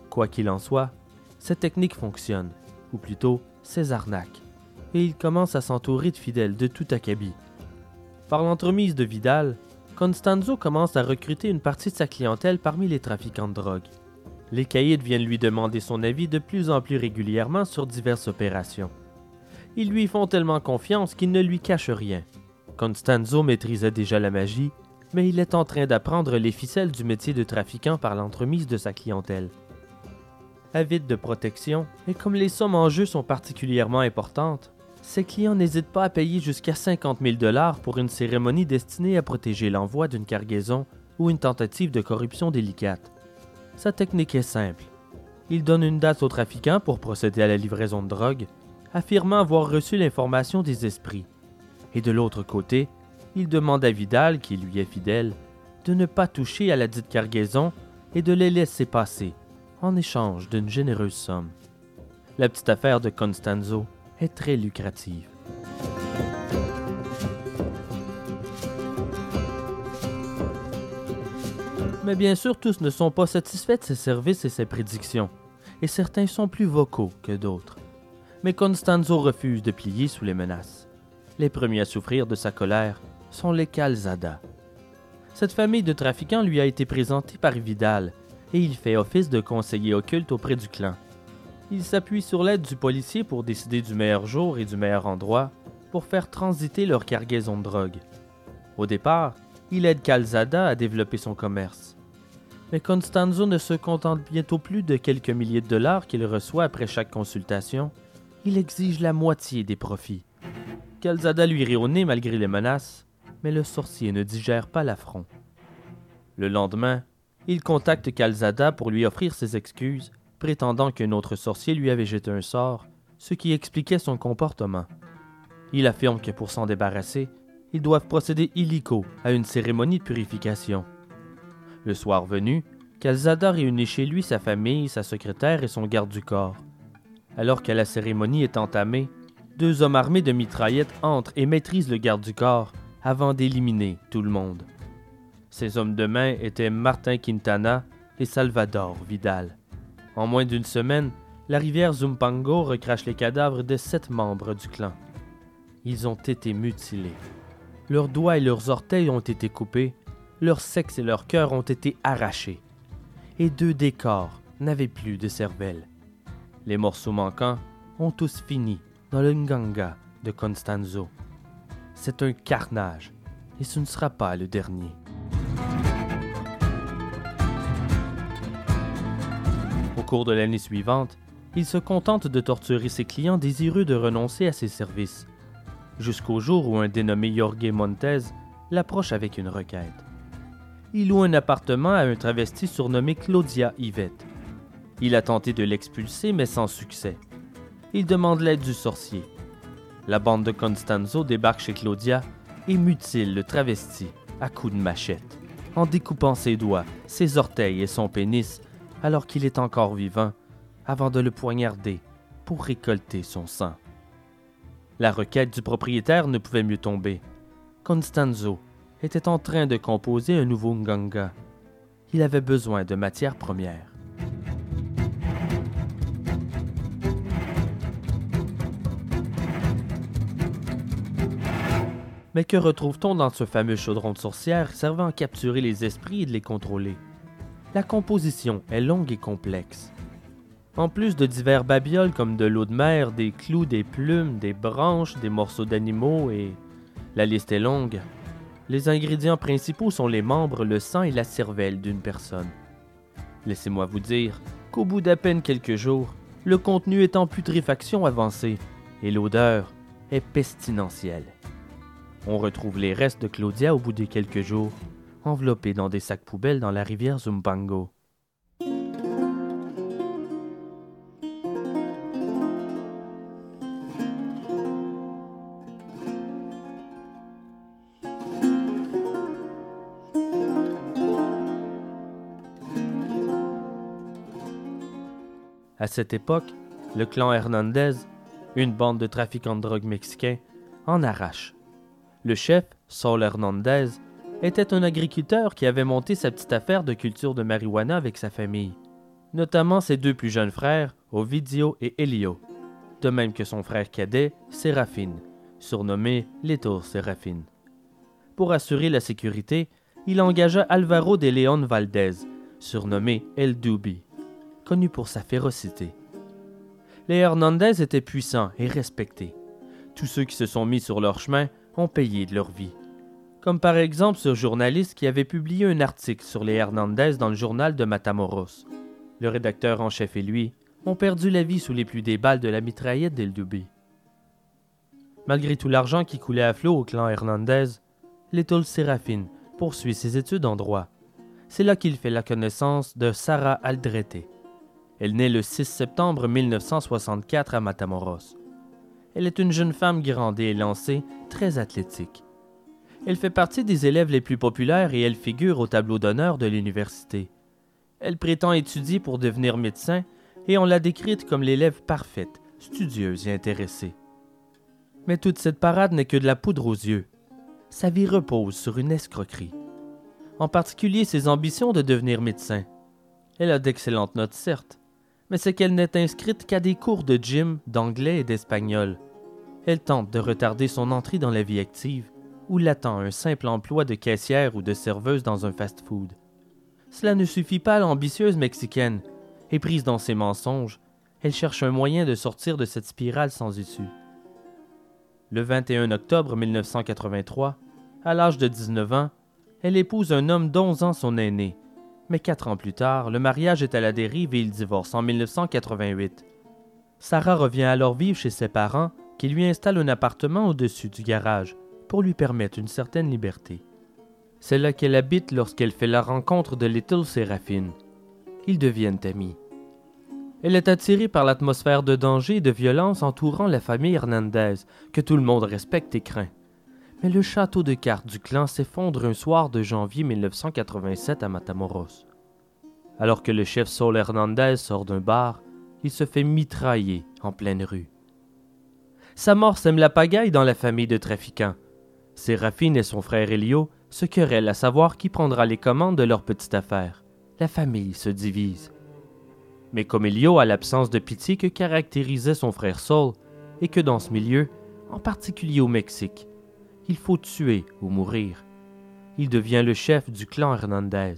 Quoi qu'il en soit, cette technique fonctionne, ou plutôt ses arnaques, et il commence à s'entourer de fidèles de tout acabit. Par l'entremise de Vidal, Constanzo commence à recruter une partie de sa clientèle parmi les trafiquants de drogue. Les caïds viennent lui demander son avis de plus en plus régulièrement sur diverses opérations. Ils lui font tellement confiance qu'ils ne lui cachent rien. Constanzo maîtrisait déjà la magie, mais il est en train d'apprendre les ficelles du métier de trafiquant par l'entremise de sa clientèle. Avide de protection, et comme les sommes en jeu sont particulièrement importantes, ses clients n'hésitent pas à payer jusqu'à 50 000 dollars pour une cérémonie destinée à protéger l'envoi d'une cargaison ou une tentative de corruption délicate. Sa technique est simple. Il donne une date aux trafiquants pour procéder à la livraison de drogue, affirmant avoir reçu l'information des esprits. Et de l'autre côté, il demande à Vidal, qui lui est fidèle, de ne pas toucher à la dite cargaison et de les laisser passer, en échange d'une généreuse somme. La petite affaire de Constanzo est très lucrative. Mais bien sûr, tous ne sont pas satisfaits de ses services et ses prédictions, et certains sont plus vocaux que d'autres. Mais Constanzo refuse de plier sous les menaces. Les premiers à souffrir de sa colère sont les Calzada. Cette famille de trafiquants lui a été présentée par Vidal, et il fait office de conseiller occulte auprès du clan. Il s'appuie sur l'aide du policier pour décider du meilleur jour et du meilleur endroit pour faire transiter leur cargaison de drogue. Au départ, il aide Calzada à développer son commerce. Mais Constanzo ne se contente bientôt plus de quelques milliers de dollars qu'il reçoit après chaque consultation. Il exige la moitié des profits. Calzada lui rit au nez malgré les menaces, mais le sorcier ne digère pas l'affront. Le lendemain, il contacte Calzada pour lui offrir ses excuses, prétendant qu'un autre sorcier lui avait jeté un sort, ce qui expliquait son comportement. Il affirme que pour s'en débarrasser, ils doivent procéder illico à une cérémonie de purification. Le soir venu, Calzada réunit chez lui sa famille, sa secrétaire et son garde du corps. Alors que la cérémonie est entamée, deux hommes armés de mitraillettes entrent et maîtrisent le garde du corps avant d'éliminer tout le monde. Ces hommes de main étaient Martin Quintana et Salvador Vidal. En moins d'une semaine, la rivière Zumpango recrache les cadavres de sept membres du clan. Ils ont été mutilés. Leurs doigts et leurs orteils ont été coupés, leur sexe et leur cœur ont été arrachés. Et deux des corps n'avaient plus de cervelle. Les morceaux manquants ont tous fini dans le Nganga de Constanzo. C'est un carnage, et ce ne sera pas le dernier. Cours de l'année suivante, il se contente de torturer ses clients désireux de renoncer à ses services, jusqu'au jour où un dénommé Jorge Montez l'approche avec une requête. Il loue un appartement à un travesti surnommé Claudia Yvette. Il a tenté de l'expulser, mais sans succès. Il demande l'aide du sorcier. La bande de Constanzo débarque chez Claudia et mutile le travesti à coups de machette, en découpant ses doigts, ses orteils et son pénis alors qu'il est encore vivant, avant de le poignarder pour récolter son sang. La requête du propriétaire ne pouvait mieux tomber. Constanzo était en train de composer un nouveau nganga. Il avait besoin de matières premières. Mais que retrouve-t-on dans ce fameux chaudron de sorcière servant à capturer les esprits et de les contrôler? La composition est longue et complexe. En plus de divers babioles comme de l'eau de mer, des clous, des plumes, des branches, des morceaux d'animaux et... La liste est longue. Les ingrédients principaux sont les membres, le sang et la cervelle d'une personne. Laissez-moi vous dire qu'au bout d'à peine quelques jours, le contenu est en putréfaction avancée et l'odeur est pestilentielle. On retrouve les restes de Claudia au bout de quelques jours, enveloppés dans des sacs poubelles dans la rivière Zumbango. À cette époque, le clan Hernandez, une bande de trafiquants de drogue mexicains, en arrache. Le chef, Saul Hernandez, était un agriculteur qui avait monté sa petite affaire de culture de marijuana avec sa famille, notamment ses deux plus jeunes frères, Ovidio et Elio, de même que son frère cadet, Séraphine, surnommé Little Séraphine. Pour assurer la sécurité, il engagea Alvaro de León Valdez, surnommé El Dubi, connu pour sa férocité. Les Hernandez étaient puissants et respectés. Tous ceux qui se sont mis sur leur chemin ont payé de leur vie. Comme par exemple ce journaliste qui avait publié un article sur les Hernandez dans le journal de Matamoros. Le rédacteur en chef et lui ont perdu la vie sous les pluies des balles de la mitraillette d'El Dubi. Malgré tout l'argent qui coulait à flot au clan Hernandez, Little Séraphine poursuit ses études en droit. C'est là qu'il fait la connaissance de Sarah Aldrete. Elle naît le 6 septembre 1964 à Matamoros. Elle est une jeune femme grande et lancée, très athlétique. Elle fait partie des élèves les plus populaires et elle figure au tableau d'honneur de l'université. Elle prétend étudier pour devenir médecin et on l'a décrite comme l'élève parfaite, studieuse et intéressée. Mais toute cette parade n'est que de la poudre aux yeux. Sa vie repose sur une escroquerie. En particulier ses ambitions de devenir médecin. Elle a d'excellentes notes, certes, mais c'est qu'elle n'est inscrite qu'à des cours de gym, d'anglais et d'espagnol. Elle tente de retarder son entrée dans la vie active, où l'attend un simple emploi de caissière ou de serveuse dans un fast-food. Cela ne suffit pas à l'ambitieuse mexicaine, et prise dans ses mensonges, elle cherche un moyen de sortir de cette spirale sans issue. Le 21 octobre 1983, à l'âge de 19 ans, elle épouse un homme d'11 ans son aîné, mais quatre ans plus tard, le mariage est à la dérive et ils divorcent en 1988. Sarah revient alors vivre chez ses parents, qui lui installent un appartement au-dessus du garage, pour lui permettre une certaine liberté. C'est là qu'elle habite lorsqu'elle fait la rencontre de Little Séraphine. Ils deviennent amis. Elle est attirée par l'atmosphère de danger et de violence entourant la famille Hernandez, que tout le monde respecte et craint. Mais le château de cartes du clan s'effondre un soir de janvier 1987 à Matamoros. Alors que le chef Saul Hernandez sort d'un bar, il se fait mitrailler en pleine rue. Sa mort sème la pagaille dans la famille de trafiquants. Séraphine et son frère Elio se querellent à savoir qui prendra les commandes de leur petite affaire. La famille se divise. Mais comme Elio a l'absence de pitié que caractérisait son frère Saul, et que dans ce milieu, en particulier au Mexique, il faut tuer ou mourir, il devient le chef du clan Hernandez.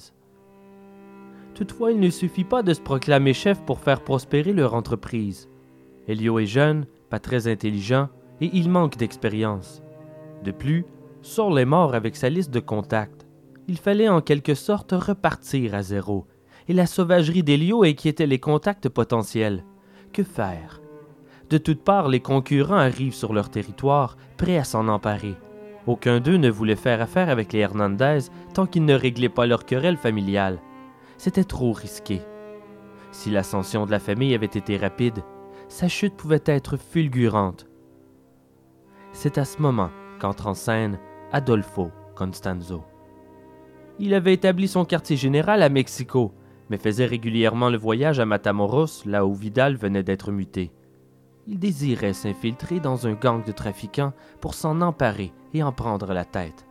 Toutefois, il ne suffit pas de se proclamer chef pour faire prospérer leur entreprise. Elio est jeune, pas très intelligent, et il manque d'expérience. De plus, Saul est mort avec sa liste de contacts. Il fallait en quelque sorte repartir à zéro, et la sauvagerie d'Elio inquiétait les contacts potentiels. Que faire? De toutes parts, les concurrents arrivent sur leur territoire, prêts à s'en emparer. Aucun d'eux ne voulait faire affaire avec les Hernandez tant qu'ils ne réglaient pas leur querelle familiale. C'était trop risqué. Si l'ascension de la famille avait été rapide, sa chute pouvait être fulgurante. C'est à ce moment qu'entre en scène Adolfo Constanzo. Il avait établi son quartier général à Mexico, mais faisait régulièrement le voyage à Matamoros, là où Vidal venait d'être muté. Il désirait s'infiltrer dans un gang de trafiquants pour s'en emparer et en prendre la tête.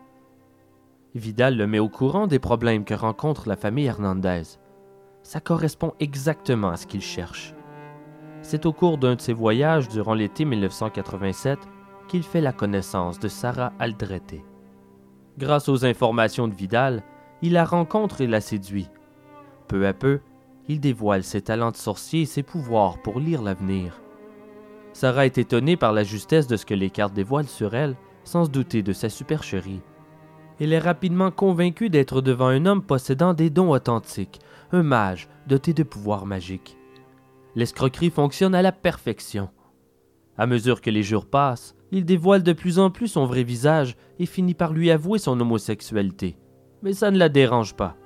Vidal le met au courant des problèmes que rencontre la famille Hernandez. Ça correspond exactement à ce qu'il cherche. C'est au cours d'un de ses voyages durant l'été 1987 qu'il fait la connaissance de Sarah Aldrete. Grâce aux informations de Vidal, il la rencontre et la séduit. Peu à peu, il dévoile ses talents de sorcier et ses pouvoirs pour lire l'avenir. Sarah est étonnée par la justesse de ce que les cartes dévoilent sur elle, sans se douter de sa supercherie. Elle est rapidement convaincue d'être devant un homme possédant des dons authentiques, un mage doté de pouvoirs magiques. L'escroquerie fonctionne à la perfection. À mesure que les jours passent, il dévoile de plus en plus son vrai visage et finit par lui avouer son homosexualité. Mais ça ne la dérange pas.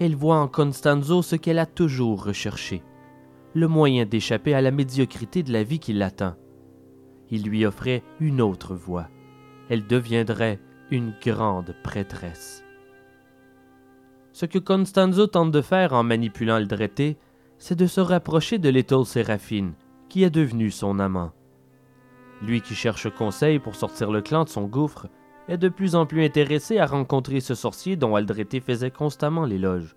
Elle voit en Constanzo ce qu'elle a toujours recherché, le moyen d'échapper à la médiocrité de la vie qui l'attend. Il lui offrait une autre voie. Elle deviendrait une grande prêtresse. Ce que Constanzo tente de faire en manipulant Aldrete, c'est de se rapprocher de l'étole Séraphine, qui est devenu son amant. Lui qui cherche conseil pour sortir le clan de son gouffre, est de plus en plus intéressé à rencontrer ce sorcier dont Aldrete faisait constamment l'éloge.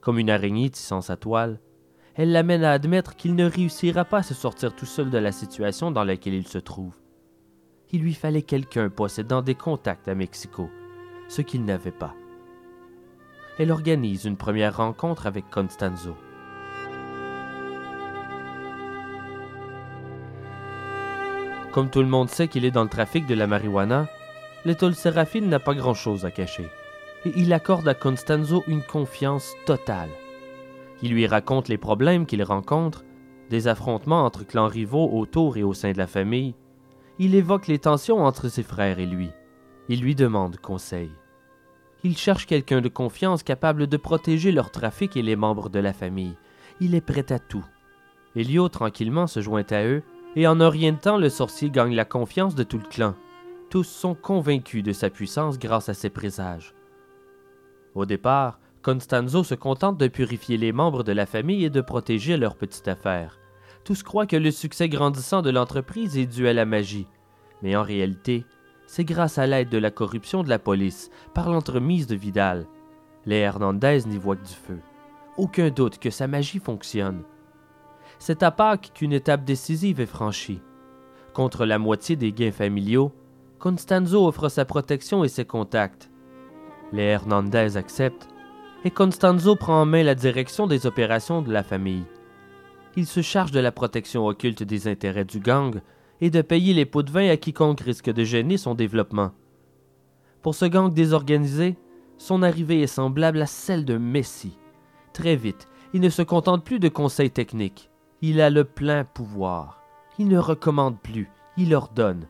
Comme une araignée tissant sa toile, elle l'amène à admettre qu'il ne réussira pas à se sortir tout seul de la situation dans laquelle il se trouve il lui fallait quelqu'un possédant des contacts à Mexico, ce qu'il n'avait pas. Elle organise une première rencontre avec Constanzo. Comme tout le monde sait qu'il est dans le trafic de la marijuana, l'étoile Séraphine n'a pas grand-chose à cacher, et il accorde à Constanzo une confiance totale. Il lui raconte les problèmes qu'il rencontre, des affrontements entre clans rivaux autour et au sein de la famille, il évoque les tensions entre ses frères et lui. Il lui demande conseil. Il cherche quelqu'un de confiance capable de protéger leur trafic et les membres de la famille. Il est prêt à tout. Elio tranquillement se joint à eux, et en temps, le sorcier gagne la confiance de tout le clan. Tous sont convaincus de sa puissance grâce à ses présages. Au départ, Constanzo se contente de purifier les membres de la famille et de protéger leur petite affaire tous croient que le succès grandissant de l'entreprise est dû à la magie. Mais en réalité, c'est grâce à l'aide de la corruption de la police, par l'entremise de Vidal. Les Hernandez n'y voient que du feu. Aucun doute que sa magie fonctionne. C'est à Pâques qu'une étape décisive est franchie. Contre la moitié des gains familiaux, Constanzo offre sa protection et ses contacts. Les Hernandez acceptent, et Constanzo prend en main la direction des opérations de la famille il se charge de la protection occulte des intérêts du gang et de payer les pots de vin à quiconque risque de gêner son développement. Pour ce gang désorganisé, son arrivée est semblable à celle d'un messie. Très vite, il ne se contente plus de conseils techniques. Il a le plein pouvoir. Il ne recommande plus, il ordonne.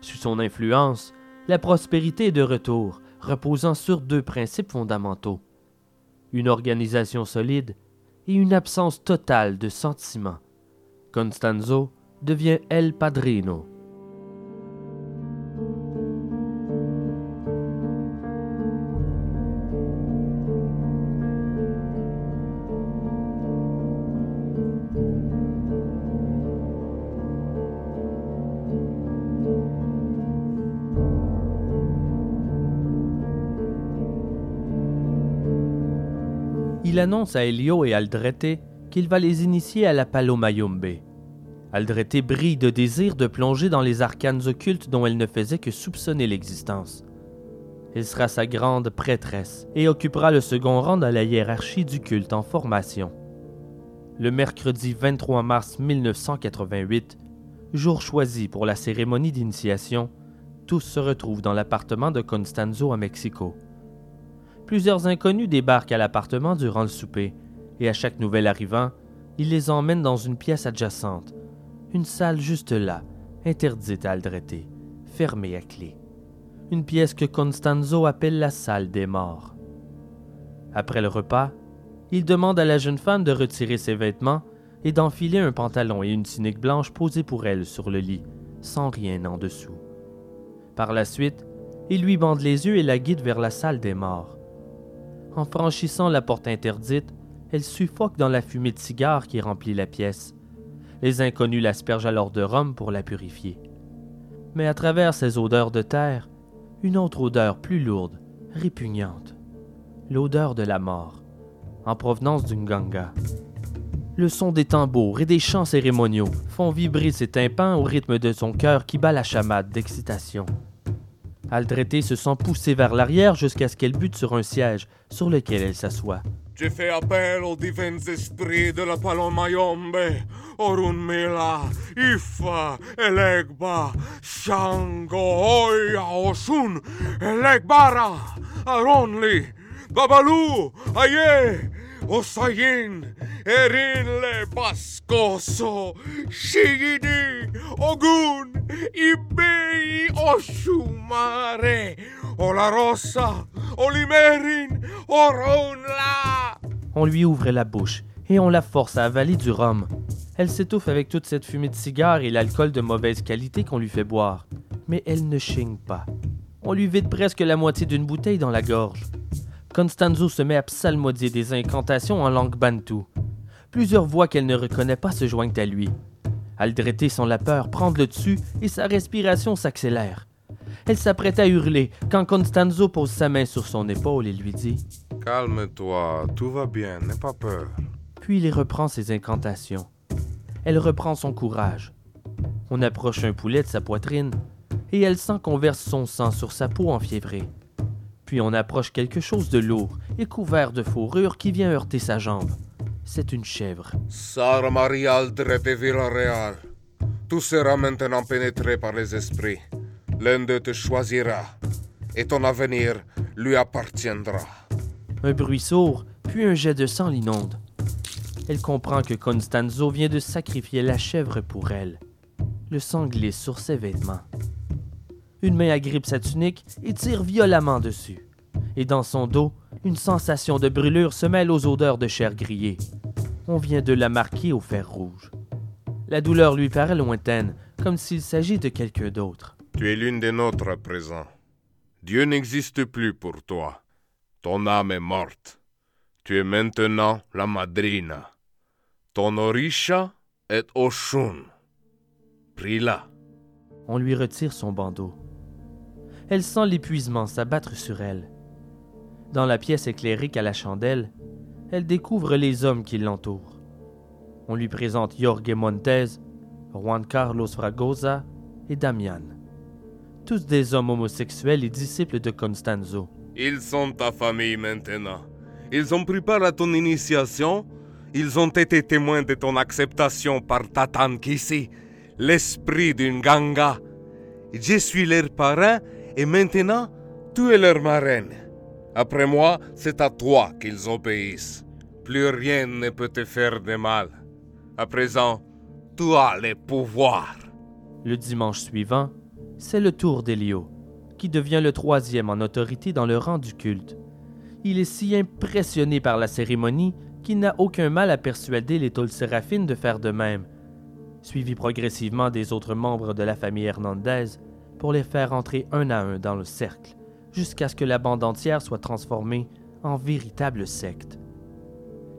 Sous son influence, la prospérité est de retour, reposant sur deux principes fondamentaux. Une organisation solide et une absence totale de sentiments. Constanzo devient El Padrino. Il annonce à Elio et Aldrete qu'il va les initier à la Palomayombe. Aldrete brille de désir de plonger dans les arcanes occultes dont elle ne faisait que soupçonner l'existence. Elle sera sa grande prêtresse et occupera le second rang dans la hiérarchie du culte en formation. Le mercredi 23 mars 1988, jour choisi pour la cérémonie d'initiation, tous se retrouvent dans l'appartement de Constanzo à Mexico. Plusieurs inconnus débarquent à l'appartement durant le souper, et à chaque nouvel arrivant, ils les emmènent dans une pièce adjacente, une salle juste là, interdite à Aldrete, fermée à clé. Une pièce que Constanzo appelle la salle des morts. Après le repas, il demande à la jeune femme de retirer ses vêtements et d'enfiler un pantalon et une tunique blanche posée pour elle sur le lit, sans rien en dessous. Par la suite, il lui bande les yeux et la guide vers la salle des morts. En franchissant la porte interdite, elle suffoque dans la fumée de cigare qui remplit la pièce. Les inconnus l'aspergent alors de rhum pour la purifier. Mais à travers ces odeurs de terre, une autre odeur plus lourde, répugnante, l'odeur de la mort, en provenance d'une ganga. Le son des tambours et des chants cérémoniaux font vibrer ses tympans au rythme de son cœur qui bat la chamade d'excitation. Aldrete se sent poussée vers l'arrière jusqu'à ce qu'elle bute sur un siège sur lequel elle s'assoit. J'ai fait appel aux divins esprits de la Palomayombe, Orunmila, Ifa, Elegba, Shango, Oya, Oshun, Elegbara, Aronli, Babalu, Aye, On lui ouvre la bouche et on la force à avaler du rhum. Elle s'étouffe avec toute cette fumée de cigare et l'alcool de mauvaise qualité qu'on lui fait boire. Mais elle ne chigne pas. On lui vide presque la moitié d'une bouteille dans la gorge. Constanzo se met à psalmodier des incantations en langue bantou. Plusieurs voix qu'elle ne reconnaît pas se joignent à lui. Aldrete sent la peur prendre le dessus et sa respiration s'accélère. Elle s'apprête à hurler quand Constanzo pose sa main sur son épaule et lui dit Calme-toi, tout va bien, n'aie pas peur. Puis il reprend ses incantations. Elle reprend son courage. On approche un poulet de sa poitrine et elle sent qu'on verse son sang sur sa peau enfiévrée. Puis on approche quelque chose de lourd et couvert de fourrure qui vient heurter sa jambe. C'est une chèvre. Sara Maria Villarreal, tu seras maintenant pénétré par les esprits. L'un d'eux te choisira et ton avenir lui appartiendra. Un bruit sourd, puis un jet de sang l'inonde. Elle comprend que Constanzo vient de sacrifier la chèvre pour elle. Le sang glisse sur ses vêtements. Une main agrippe sa tunique et tire violemment dessus. Et dans son dos, une sensation de brûlure se mêle aux odeurs de chair grillée. On vient de la marquer au fer rouge. La douleur lui paraît lointaine, comme s'il s'agit de quelqu'un d'autre. Tu es l'une des nôtres à présent. Dieu n'existe plus pour toi. Ton âme est morte. Tu es maintenant la madrina. Ton orisha est Oshun. Prie-la. On lui retire son bandeau. Elle sent l'épuisement s'abattre sur elle. Dans la pièce éclairée qu'à la chandelle, elle découvre les hommes qui l'entourent. On lui présente Jorge Montez, Juan Carlos Fragosa et Damian. Tous des hommes homosexuels et disciples de Constanzo. Ils sont ta famille maintenant. Ils ont pris part à ton initiation. Ils ont été témoins de ton acceptation par Tatan Kisi, l'esprit d'une ganga. Je suis leur parrain et maintenant tu es leur marraine. Après moi, c'est à toi qu'ils obéissent. Plus rien ne peut te faire de mal. À présent, tu as les pouvoirs. Le dimanche suivant, c'est le tour d'Elio, qui devient le troisième en autorité dans le rang du culte. Il est si impressionné par la cérémonie qu'il n'a aucun mal à persuader les Séraphine de faire de même, suivi progressivement des autres membres de la famille Hernandez, pour les faire entrer un à un dans le cercle, jusqu'à ce que la bande entière soit transformée en véritable secte.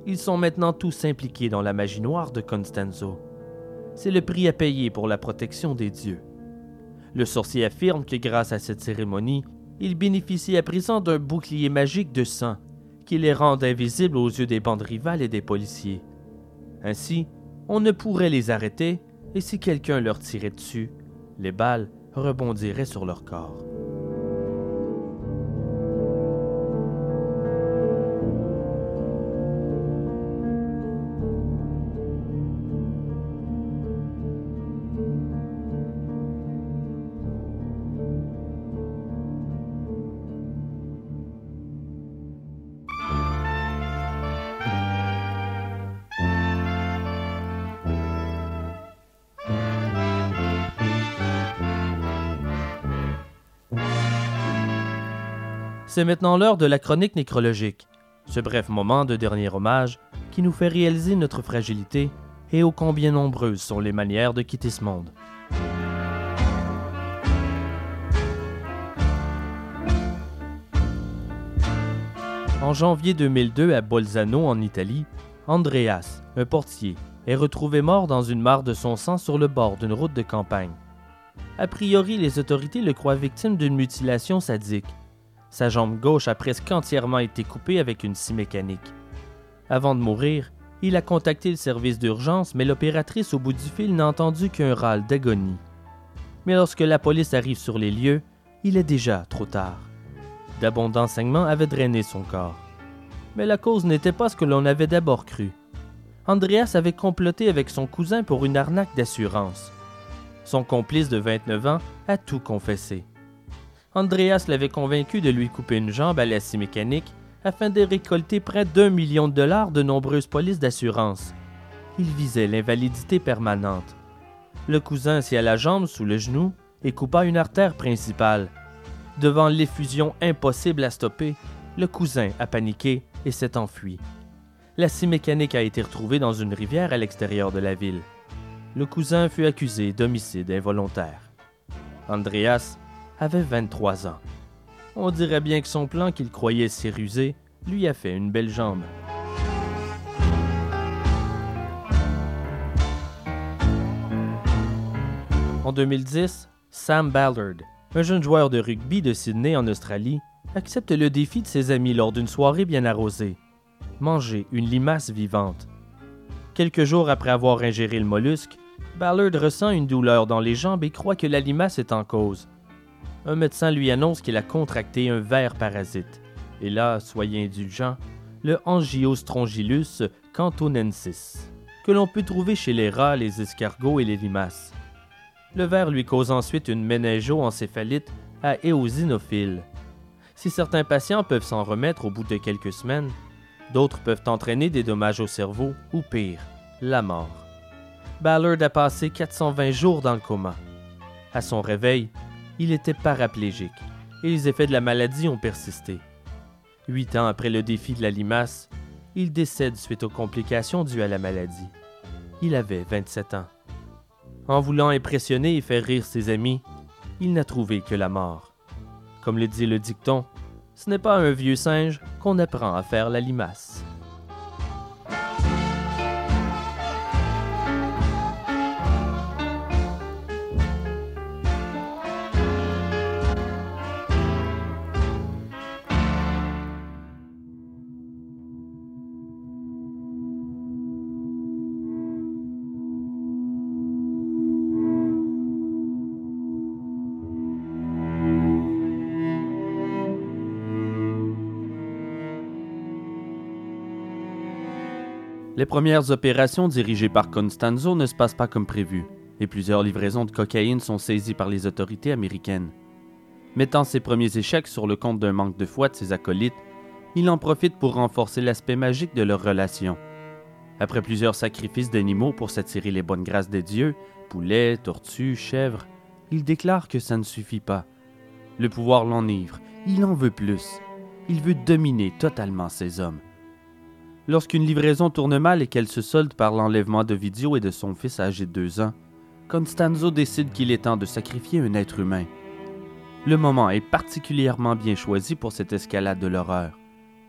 Ils sont maintenant tous impliqués dans la magie noire de Constanzo. C'est le prix à payer pour la protection des dieux. Le sorcier affirme que grâce à cette cérémonie, il bénéficie à présent d'un bouclier magique de sang qui les rend invisibles aux yeux des bandes rivales et des policiers. Ainsi, on ne pourrait les arrêter et si quelqu'un leur tirait dessus, les balles rebondiraient sur leur corps. C'est maintenant l'heure de la chronique nécrologique, ce bref moment de dernier hommage qui nous fait réaliser notre fragilité et ô combien nombreuses sont les manières de quitter ce monde. En janvier 2002 à Bolzano en Italie, Andreas, un portier, est retrouvé mort dans une mare de son sang sur le bord d'une route de campagne. A priori, les autorités le croient victime d'une mutilation sadique, sa jambe gauche a presque entièrement été coupée avec une scie mécanique. Avant de mourir, il a contacté le service d'urgence, mais l'opératrice au bout du fil n'a entendu qu'un râle d'agonie. Mais lorsque la police arrive sur les lieux, il est déjà trop tard. D'abondants saignements avaient drainé son corps. Mais la cause n'était pas ce que l'on avait d'abord cru. Andreas avait comploté avec son cousin pour une arnaque d'assurance. Son complice de 29 ans a tout confessé. Andreas l'avait convaincu de lui couper une jambe à la scie mécanique afin de récolter près d'un million de dollars de nombreuses polices d'assurance. Il visait l'invalidité permanente. Le cousin à la jambe sous le genou et coupa une artère principale. Devant l'effusion impossible à stopper, le cousin a paniqué et s'est enfui. La scie mécanique a été retrouvée dans une rivière à l'extérieur de la ville. Le cousin fut accusé d'homicide involontaire. Andreas avait 23 ans. On dirait bien que son plan qu'il croyait si rusé lui a fait une belle jambe. En 2010, Sam Ballard, un jeune joueur de rugby de Sydney en Australie, accepte le défi de ses amis lors d'une soirée bien arrosée. Manger une limace vivante. Quelques jours après avoir ingéré le mollusque, Ballard ressent une douleur dans les jambes et croit que la limace est en cause un médecin lui annonce qu'il a contracté un ver parasite. Et là, soyez indulgent, le Angiostrongylus cantonensis, que l'on peut trouver chez les rats, les escargots et les limaces. Le ver lui cause ensuite une méningo-encéphalite à éosinophile. Si certains patients peuvent s'en remettre au bout de quelques semaines, d'autres peuvent entraîner des dommages au cerveau ou pire, la mort. Ballard a passé 420 jours dans le coma. À son réveil, il était paraplégique et les effets de la maladie ont persisté. Huit ans après le défi de la limace, il décède suite aux complications dues à la maladie. Il avait 27 ans. En voulant impressionner et faire rire ses amis, il n'a trouvé que la mort. Comme le dit le dicton, ce n'est pas un vieux singe qu'on apprend à faire la limace. Les premières opérations dirigées par Constanzo ne se passent pas comme prévu, et plusieurs livraisons de cocaïne sont saisies par les autorités américaines. Mettant ses premiers échecs sur le compte d'un manque de foi de ses acolytes, il en profite pour renforcer l'aspect magique de leur relation. Après plusieurs sacrifices d'animaux pour s'attirer les bonnes grâces des dieux, poulets, tortues, chèvres, il déclare que ça ne suffit pas. Le pouvoir l'enivre, il en veut plus. Il veut dominer totalement ces hommes. Lorsqu'une livraison tourne mal et qu'elle se solde par l'enlèvement de Vidio et de son fils âgé de deux ans, Constanzo décide qu'il est temps de sacrifier un être humain. Le moment est particulièrement bien choisi pour cette escalade de l'horreur.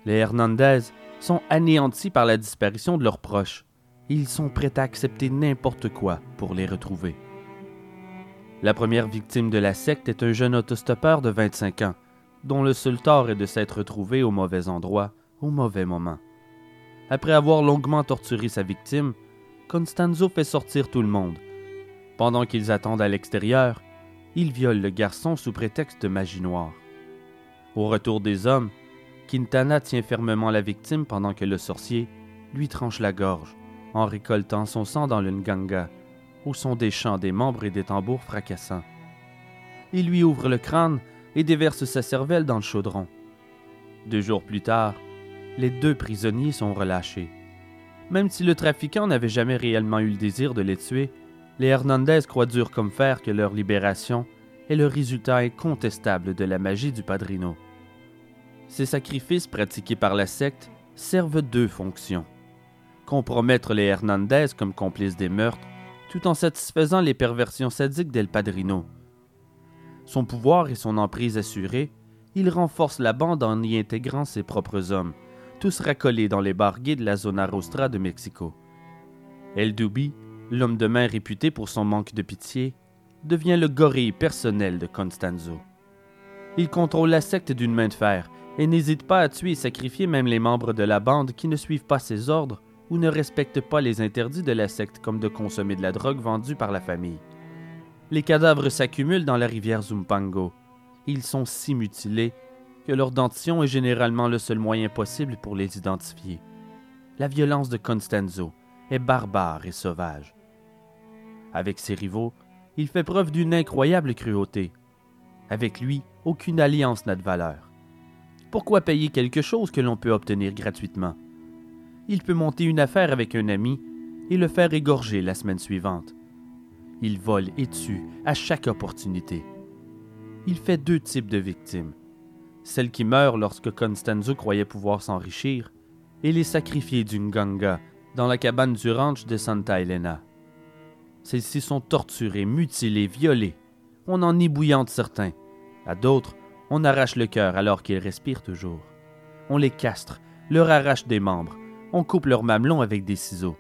Les Hernandez sont anéantis par la disparition de leurs proches. ils sont prêts à accepter n'importe quoi pour les retrouver. La première victime de la secte est un jeune autostoppeur de 25 ans, dont le seul tort est de s'être retrouvé au mauvais endroit, au mauvais moment. Après avoir longuement torturé sa victime, Constanzo fait sortir tout le monde. Pendant qu'ils attendent à l'extérieur, il viole le garçon sous prétexte de magie noire. Au retour des hommes, Quintana tient fermement la victime pendant que le sorcier lui tranche la gorge en récoltant son sang dans le nganga, où sont des chants des membres et des tambours fracassants. Il lui ouvre le crâne et déverse sa cervelle dans le chaudron. Deux jours plus tard, les deux prisonniers sont relâchés. Même si le trafiquant n'avait jamais réellement eu le désir de les tuer, les Hernandez croient dur comme fer que leur libération est le résultat incontestable de la magie du padrino. Ces sacrifices pratiqués par la secte servent deux fonctions. Compromettre les Hernandez comme complices des meurtres, tout en satisfaisant les perversions sadiques d'El Padrino. Son pouvoir et son emprise assurés, il renforce la bande en y intégrant ses propres hommes, tous racolés dans les bars de la zona rostra de Mexico. El Dubi, l'homme de main réputé pour son manque de pitié, devient le gorille personnel de Constanzo. Il contrôle la secte d'une main de fer et n'hésite pas à tuer et sacrifier même les membres de la bande qui ne suivent pas ses ordres ou ne respectent pas les interdits de la secte comme de consommer de la drogue vendue par la famille. Les cadavres s'accumulent dans la rivière Zumpango. Ils sont si mutilés que leur dentition est généralement le seul moyen possible pour les identifier. La violence de Constanzo est barbare et sauvage. Avec ses rivaux, il fait preuve d'une incroyable cruauté. Avec lui, aucune alliance n'a de valeur. Pourquoi payer quelque chose que l'on peut obtenir gratuitement? Il peut monter une affaire avec un ami et le faire égorger la semaine suivante. Il vole et tue à chaque opportunité. Il fait deux types de victimes. Celles qui meurent lorsque Constanzo croyait pouvoir s'enrichir et les sacrifiés d'une ganga dans la cabane du ranch de Santa Elena. Celles-ci sont torturées, mutilées, violées. On en ébouillante certains. À d'autres, on arrache le cœur alors qu'ils respirent toujours. On les castre, leur arrache des membres. On coupe leurs mamelons avec des ciseaux.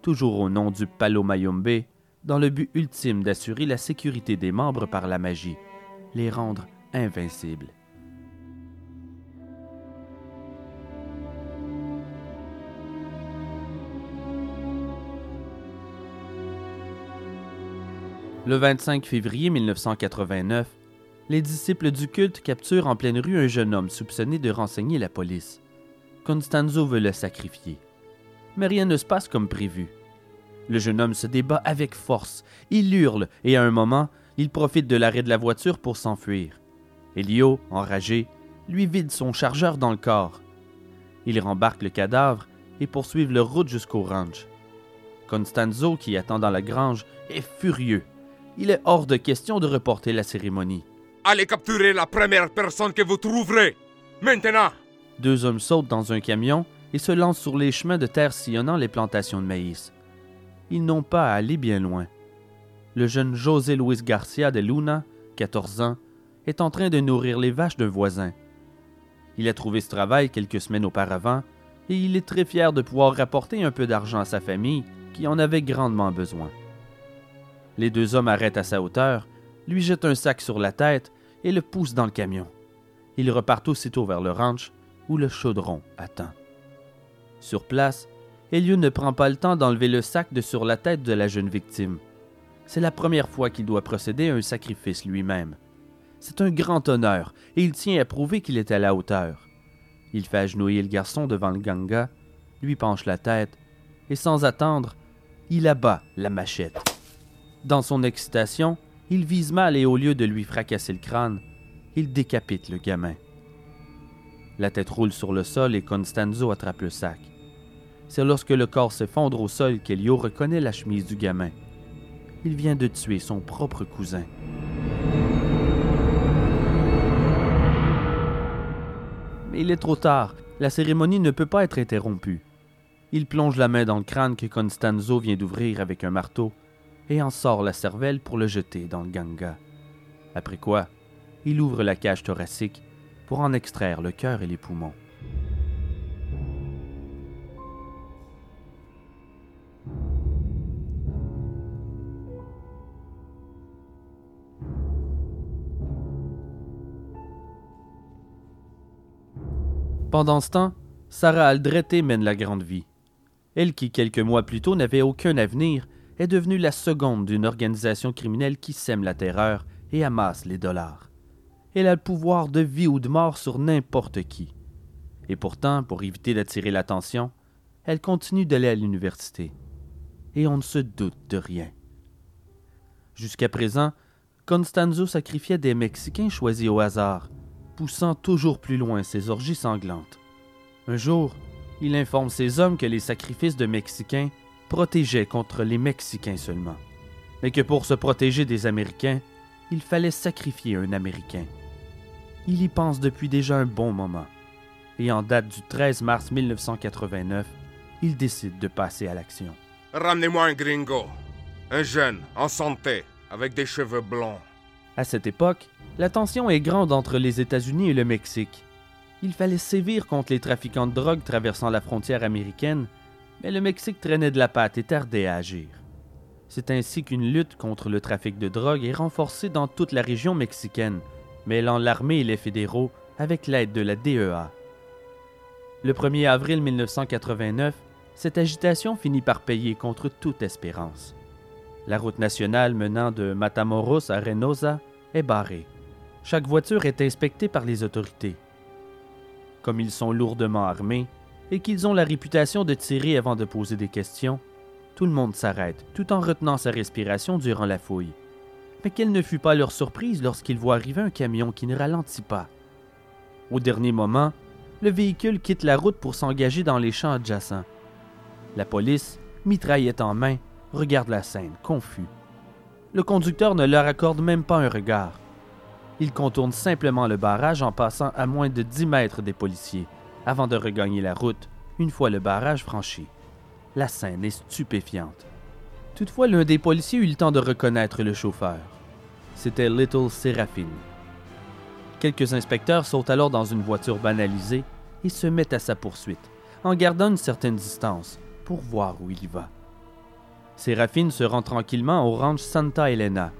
Toujours au nom du Palo Mayombe, dans le but ultime d'assurer la sécurité des membres par la magie, les rendre invincibles. Le 25 février 1989, les disciples du culte capturent en pleine rue un jeune homme soupçonné de renseigner la police. Constanzo veut le sacrifier. Mais rien ne se passe comme prévu. Le jeune homme se débat avec force, il hurle et à un moment, il profite de l'arrêt de la voiture pour s'enfuir. Elio, enragé, lui vide son chargeur dans le corps. Il rembarque le cadavre et poursuivent leur route jusqu'au ranch. Constanzo, qui attend dans la grange, est furieux. Il est hors de question de reporter la cérémonie. Allez capturer la première personne que vous trouverez. Maintenant. Deux hommes sautent dans un camion et se lancent sur les chemins de terre sillonnant les plantations de maïs. Ils n'ont pas à aller bien loin. Le jeune José Luis Garcia de Luna, 14 ans, est en train de nourrir les vaches d'un voisin. Il a trouvé ce travail quelques semaines auparavant et il est très fier de pouvoir rapporter un peu d'argent à sa famille qui en avait grandement besoin. Les deux hommes arrêtent à sa hauteur, lui jettent un sac sur la tête et le poussent dans le camion. Ils repartent aussitôt vers le ranch où le chaudron attend. Sur place, Elio ne prend pas le temps d'enlever le sac de sur la tête de la jeune victime. C'est la première fois qu'il doit procéder à un sacrifice lui-même. C'est un grand honneur et il tient à prouver qu'il est à la hauteur. Il fait agenouiller le garçon devant le ganga, lui penche la tête et sans attendre, il abat la machette. Dans son excitation, il vise mal et au lieu de lui fracasser le crâne, il décapite le gamin. La tête roule sur le sol et Constanzo attrape le sac. C'est lorsque le corps s'effondre au sol qu'Elio reconnaît la chemise du gamin. Il vient de tuer son propre cousin. Mais il est trop tard. La cérémonie ne peut pas être interrompue. Il plonge la main dans le crâne que Constanzo vient d'ouvrir avec un marteau et en sort la cervelle pour le jeter dans le ganga. Après quoi, il ouvre la cage thoracique pour en extraire le cœur et les poumons. Pendant ce temps, Sarah Aldrete mène la grande vie. Elle qui, quelques mois plus tôt, n'avait aucun avenir, est devenue la seconde d'une organisation criminelle qui sème la terreur et amasse les dollars. Elle a le pouvoir de vie ou de mort sur n'importe qui. Et pourtant, pour éviter d'attirer l'attention, elle continue d'aller à l'université. Et on ne se doute de rien. Jusqu'à présent, Constanzo sacrifiait des Mexicains choisis au hasard, poussant toujours plus loin ses orgies sanglantes. Un jour, il informe ses hommes que les sacrifices de Mexicains protégeaient contre les Mexicains seulement, mais que pour se protéger des Américains, il fallait sacrifier un Américain. Il y pense depuis déjà un bon moment, et en date du 13 mars 1989, il décide de passer à l'action. Ramenez-moi un gringo. Un jeune, en santé, avec des cheveux blonds. À cette époque, la tension est grande entre les États-Unis et le Mexique. Il fallait sévir contre les trafiquants de drogue traversant la frontière américaine, mais le Mexique traînait de la patte et tardait à agir. C'est ainsi qu'une lutte contre le trafic de drogue est renforcée dans toute la région mexicaine, mêlant l'armée et les fédéraux avec l'aide de la DEA. Le 1er avril 1989, cette agitation finit par payer contre toute espérance. La route nationale menant de Matamoros à Reynosa est barrée. Chaque voiture est inspectée par les autorités. Comme ils sont lourdement armés et qu'ils ont la réputation de tirer avant de poser des questions, tout le monde s'arrête, tout en retenant sa respiration durant la fouille. Mais quelle ne fut pas leur surprise lorsqu'ils voient arriver un camion qui ne ralentit pas. Au dernier moment, le véhicule quitte la route pour s'engager dans les champs adjacents. La police, mitraillette en main, regarde la scène, confus. Le conducteur ne leur accorde même pas un regard. Il contourne simplement le barrage en passant à moins de 10 mètres des policiers, avant de regagner la route une fois le barrage franchi. La scène est stupéfiante. Toutefois, l'un des policiers eut le temps de reconnaître le chauffeur. C'était Little Séraphine. Quelques inspecteurs sautent alors dans une voiture banalisée et se mettent à sa poursuite, en gardant une certaine distance pour voir où il va. Séraphine se rend tranquillement au ranch Santa Elena.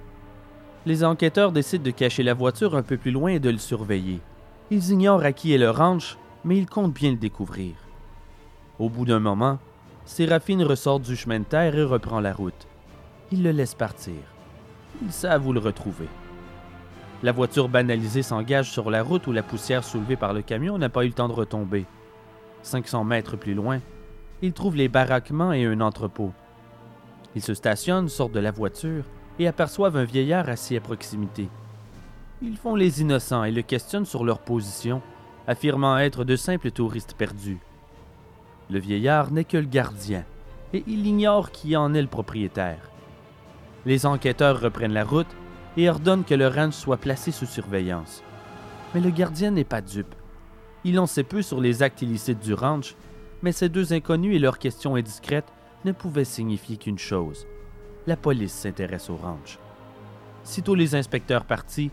Les enquêteurs décident de cacher la voiture un peu plus loin et de le surveiller. Ils ignorent à qui est le ranch, mais ils comptent bien le découvrir. Au bout d'un moment, Séraphine ressort du chemin de terre et reprend la route. Ils le laissent partir. Ils savent où le retrouver. La voiture banalisée s'engage sur la route où la poussière soulevée par le camion n'a pas eu le temps de retomber. 500 mètres plus loin, ils trouvent les baraquements et un entrepôt. Ils se stationnent, sortent de la voiture et aperçoivent un vieillard assis à proximité. Ils font les innocents et le questionnent sur leur position, affirmant être de simples touristes perdus. Le vieillard n'est que le gardien, et il ignore qui en est le propriétaire. Les enquêteurs reprennent la route et ordonnent que le ranch soit placé sous surveillance. Mais le gardien n'est pas dupe. Il en sait peu sur les actes illicites du ranch, mais ces deux inconnus et leurs questions indiscrètes ne pouvaient signifier qu'une chose. La police s'intéresse au ranch. Sitôt les inspecteurs partis,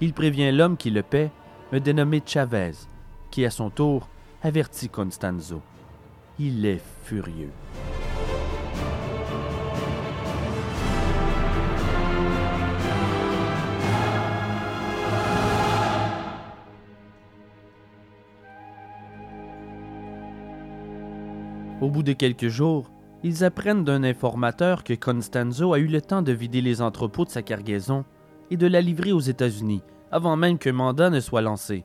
il prévient l'homme qui le paie, un dénommé Chavez, qui à son tour avertit Constanzo. Il est furieux. Au bout de quelques jours, ils apprennent d'un informateur que Constanzo a eu le temps de vider les entrepôts de sa cargaison et de la livrer aux États-Unis avant même qu'un mandat ne soit lancé.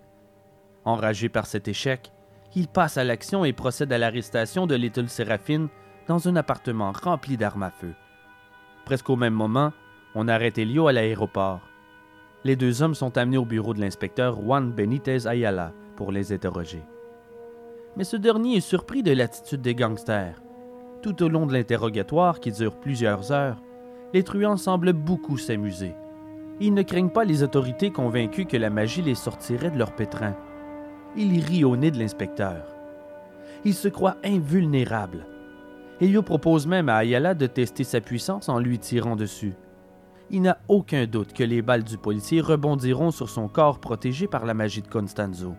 Enragé par cet échec, il passe à l'action et procède à l'arrestation de Little Séraphine dans un appartement rempli d'armes à feu. Presque au même moment, on arrête Elio à l'aéroport. Les deux hommes sont amenés au bureau de l'inspecteur Juan Benitez Ayala pour les interroger. Mais ce dernier est surpris de l'attitude des gangsters. Tout au long de l'interrogatoire, qui dure plusieurs heures, les truands semblent beaucoup s'amuser. Ils ne craignent pas les autorités convaincues que la magie les sortirait de leur pétrin. Ils rient au nez de l'inspecteur. Ils se croient invulnérables. Elio propose même à Ayala de tester sa puissance en lui tirant dessus. Il n'a aucun doute que les balles du policier rebondiront sur son corps protégé par la magie de Constanzo.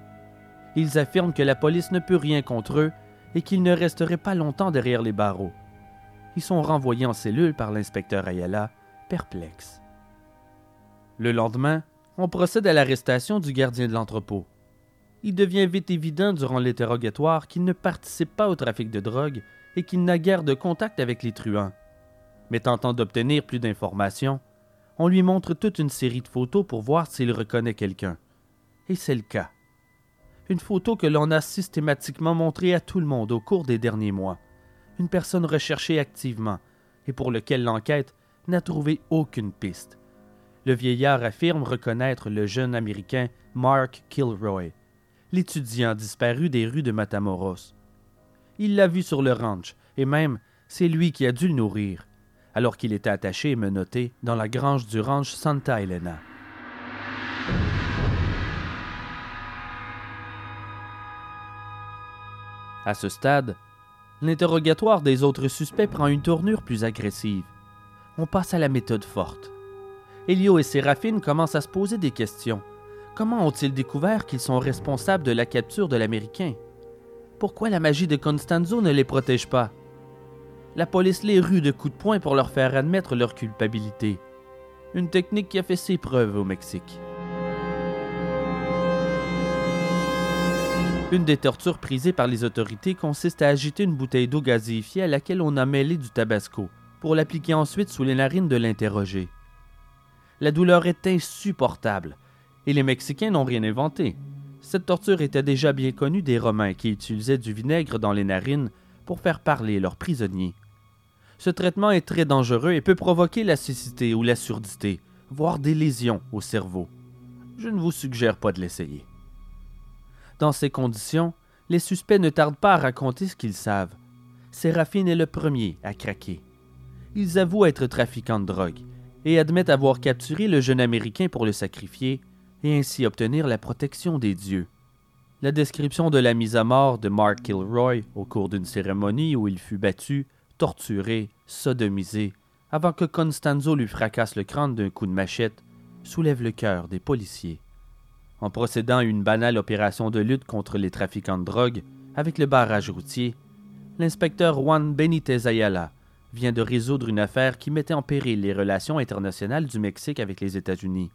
Ils affirment que la police ne peut rien contre eux et qu'ils ne resteraient pas longtemps derrière les barreaux. Ils sont renvoyés en cellule par l'inspecteur Ayala, perplexe. Le lendemain, on procède à l'arrestation du gardien de l'entrepôt. Il devient vite évident durant l'interrogatoire qu'il ne participe pas au trafic de drogue et qu'il n'a guère de contact avec les truands. Mais tentant d'obtenir plus d'informations, on lui montre toute une série de photos pour voir s'il reconnaît quelqu'un. Et c'est le cas. Une photo que l'on a systématiquement montrée à tout le monde au cours des derniers mois. Une personne recherchée activement et pour lequel l'enquête n'a trouvé aucune piste. Le vieillard affirme reconnaître le jeune Américain Mark Kilroy, l'étudiant disparu des rues de Matamoros. Il l'a vu sur le ranch, et même c'est lui qui a dû le nourrir, alors qu'il était attaché et menotté dans la grange du ranch Santa Elena. À ce stade, l'interrogatoire des autres suspects prend une tournure plus agressive. On passe à la méthode forte. Elio et Séraphine commencent à se poser des questions. Comment ont-ils découvert qu'ils sont responsables de la capture de l'Américain? Pourquoi la magie de Constanzo ne les protège pas? La police les rue de coups de poing pour leur faire admettre leur culpabilité. Une technique qui a fait ses preuves au Mexique. Une des tortures prisées par les autorités consiste à agiter une bouteille d'eau gazéifiée à laquelle on a mêlé du tabasco, pour l'appliquer ensuite sous les narines de l'interrogé. La douleur est insupportable, et les Mexicains n'ont rien inventé. Cette torture était déjà bien connue des Romains qui utilisaient du vinaigre dans les narines pour faire parler leurs prisonniers. Ce traitement est très dangereux et peut provoquer la cécité ou la surdité, voire des lésions au cerveau. Je ne vous suggère pas de l'essayer. Dans ces conditions, les suspects ne tardent pas à raconter ce qu'ils savent. Séraphine est le premier à craquer. Ils avouent être trafiquants de drogue et admettent avoir capturé le jeune Américain pour le sacrifier et ainsi obtenir la protection des dieux. La description de la mise à mort de Mark Kilroy au cours d'une cérémonie où il fut battu, torturé, sodomisé, avant que Constanzo lui fracasse le crâne d'un coup de machette, soulève le cœur des policiers en procédant à une banale opération de lutte contre les trafiquants de drogue avec le barrage routier, l'inspecteur Juan Benitez Ayala vient de résoudre une affaire qui mettait en péril les relations internationales du Mexique avec les États-Unis,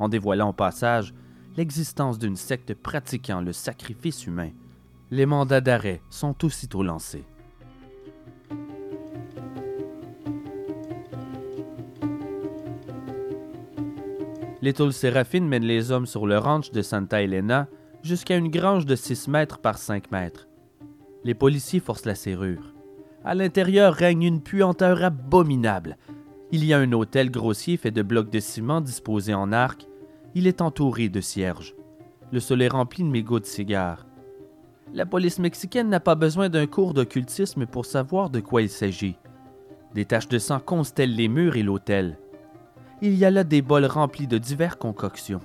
en dévoilant au passage l'existence d'une secte pratiquant le sacrifice humain. Les mandats d'arrêt sont aussitôt lancés. Little Séraphine mène les hommes sur le ranch de Santa Elena jusqu'à une grange de 6 mètres par 5 mètres. Les policiers forcent la serrure. À l'intérieur règne une puanteur abominable. Il y a un hôtel grossier fait de blocs de ciment disposés en arc. Il est entouré de cierges. Le sol est rempli de mégots de cigares. La police mexicaine n'a pas besoin d'un cours d'occultisme pour savoir de quoi il s'agit. Des taches de sang constellent les murs et l'hôtel il y a là des bols remplis de diverses concoctions.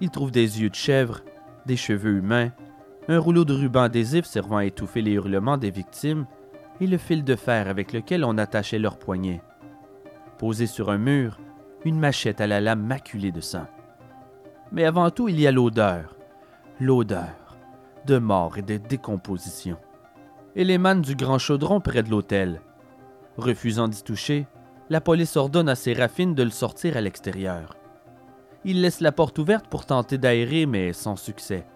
Il trouve des yeux de chèvre, des cheveux humains, un rouleau de ruban adhésif servant à étouffer les hurlements des victimes et le fil de fer avec lequel on attachait leurs poignets. Posé sur un mur, une machette à la lame maculée de sang. Mais avant tout, il y a l'odeur. L'odeur de mort et de décomposition. Elle émane du grand chaudron près de l'hôtel. Refusant d'y toucher, la police ordonne à Séraphine de le sortir à l'extérieur. Il laisse la porte ouverte pour tenter d'aérer, mais sans succès.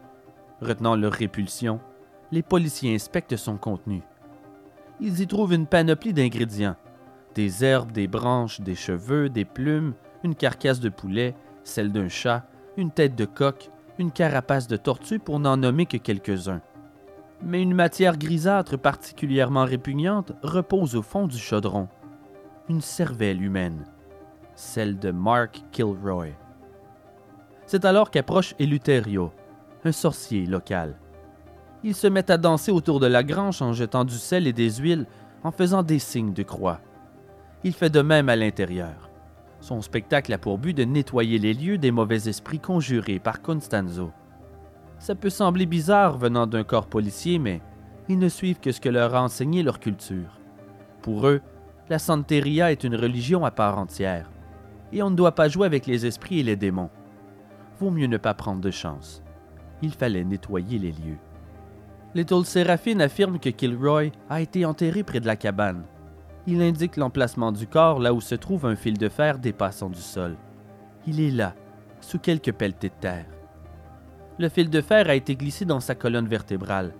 Retenant leur répulsion, les policiers inspectent son contenu. Ils y trouvent une panoplie d'ingrédients des herbes, des branches, des cheveux, des plumes, une carcasse de poulet, celle d'un chat, une tête de coq, une carapace de tortue pour n'en nommer que quelques-uns. Mais une matière grisâtre particulièrement répugnante repose au fond du chaudron une cervelle humaine, celle de Mark Kilroy. C'est alors qu'approche Eleuterio, un sorcier local. Il se met à danser autour de la grange en jetant du sel et des huiles, en faisant des signes de croix. Il fait de même à l'intérieur. Son spectacle a pour but de nettoyer les lieux des mauvais esprits conjurés par Constanzo. Ça peut sembler bizarre venant d'un corps policier, mais ils ne suivent que ce que leur a enseigné leur culture. Pour eux, la Santeria est une religion à part entière, et on ne doit pas jouer avec les esprits et les démons. Vaut mieux ne pas prendre de chance. Il fallait nettoyer les lieux. Little Séraphine affirme que Kilroy a été enterré près de la cabane. Il indique l'emplacement du corps là où se trouve un fil de fer dépassant du sol. Il est là, sous quelques pelletées de terre. Le fil de fer a été glissé dans sa colonne vertébrale.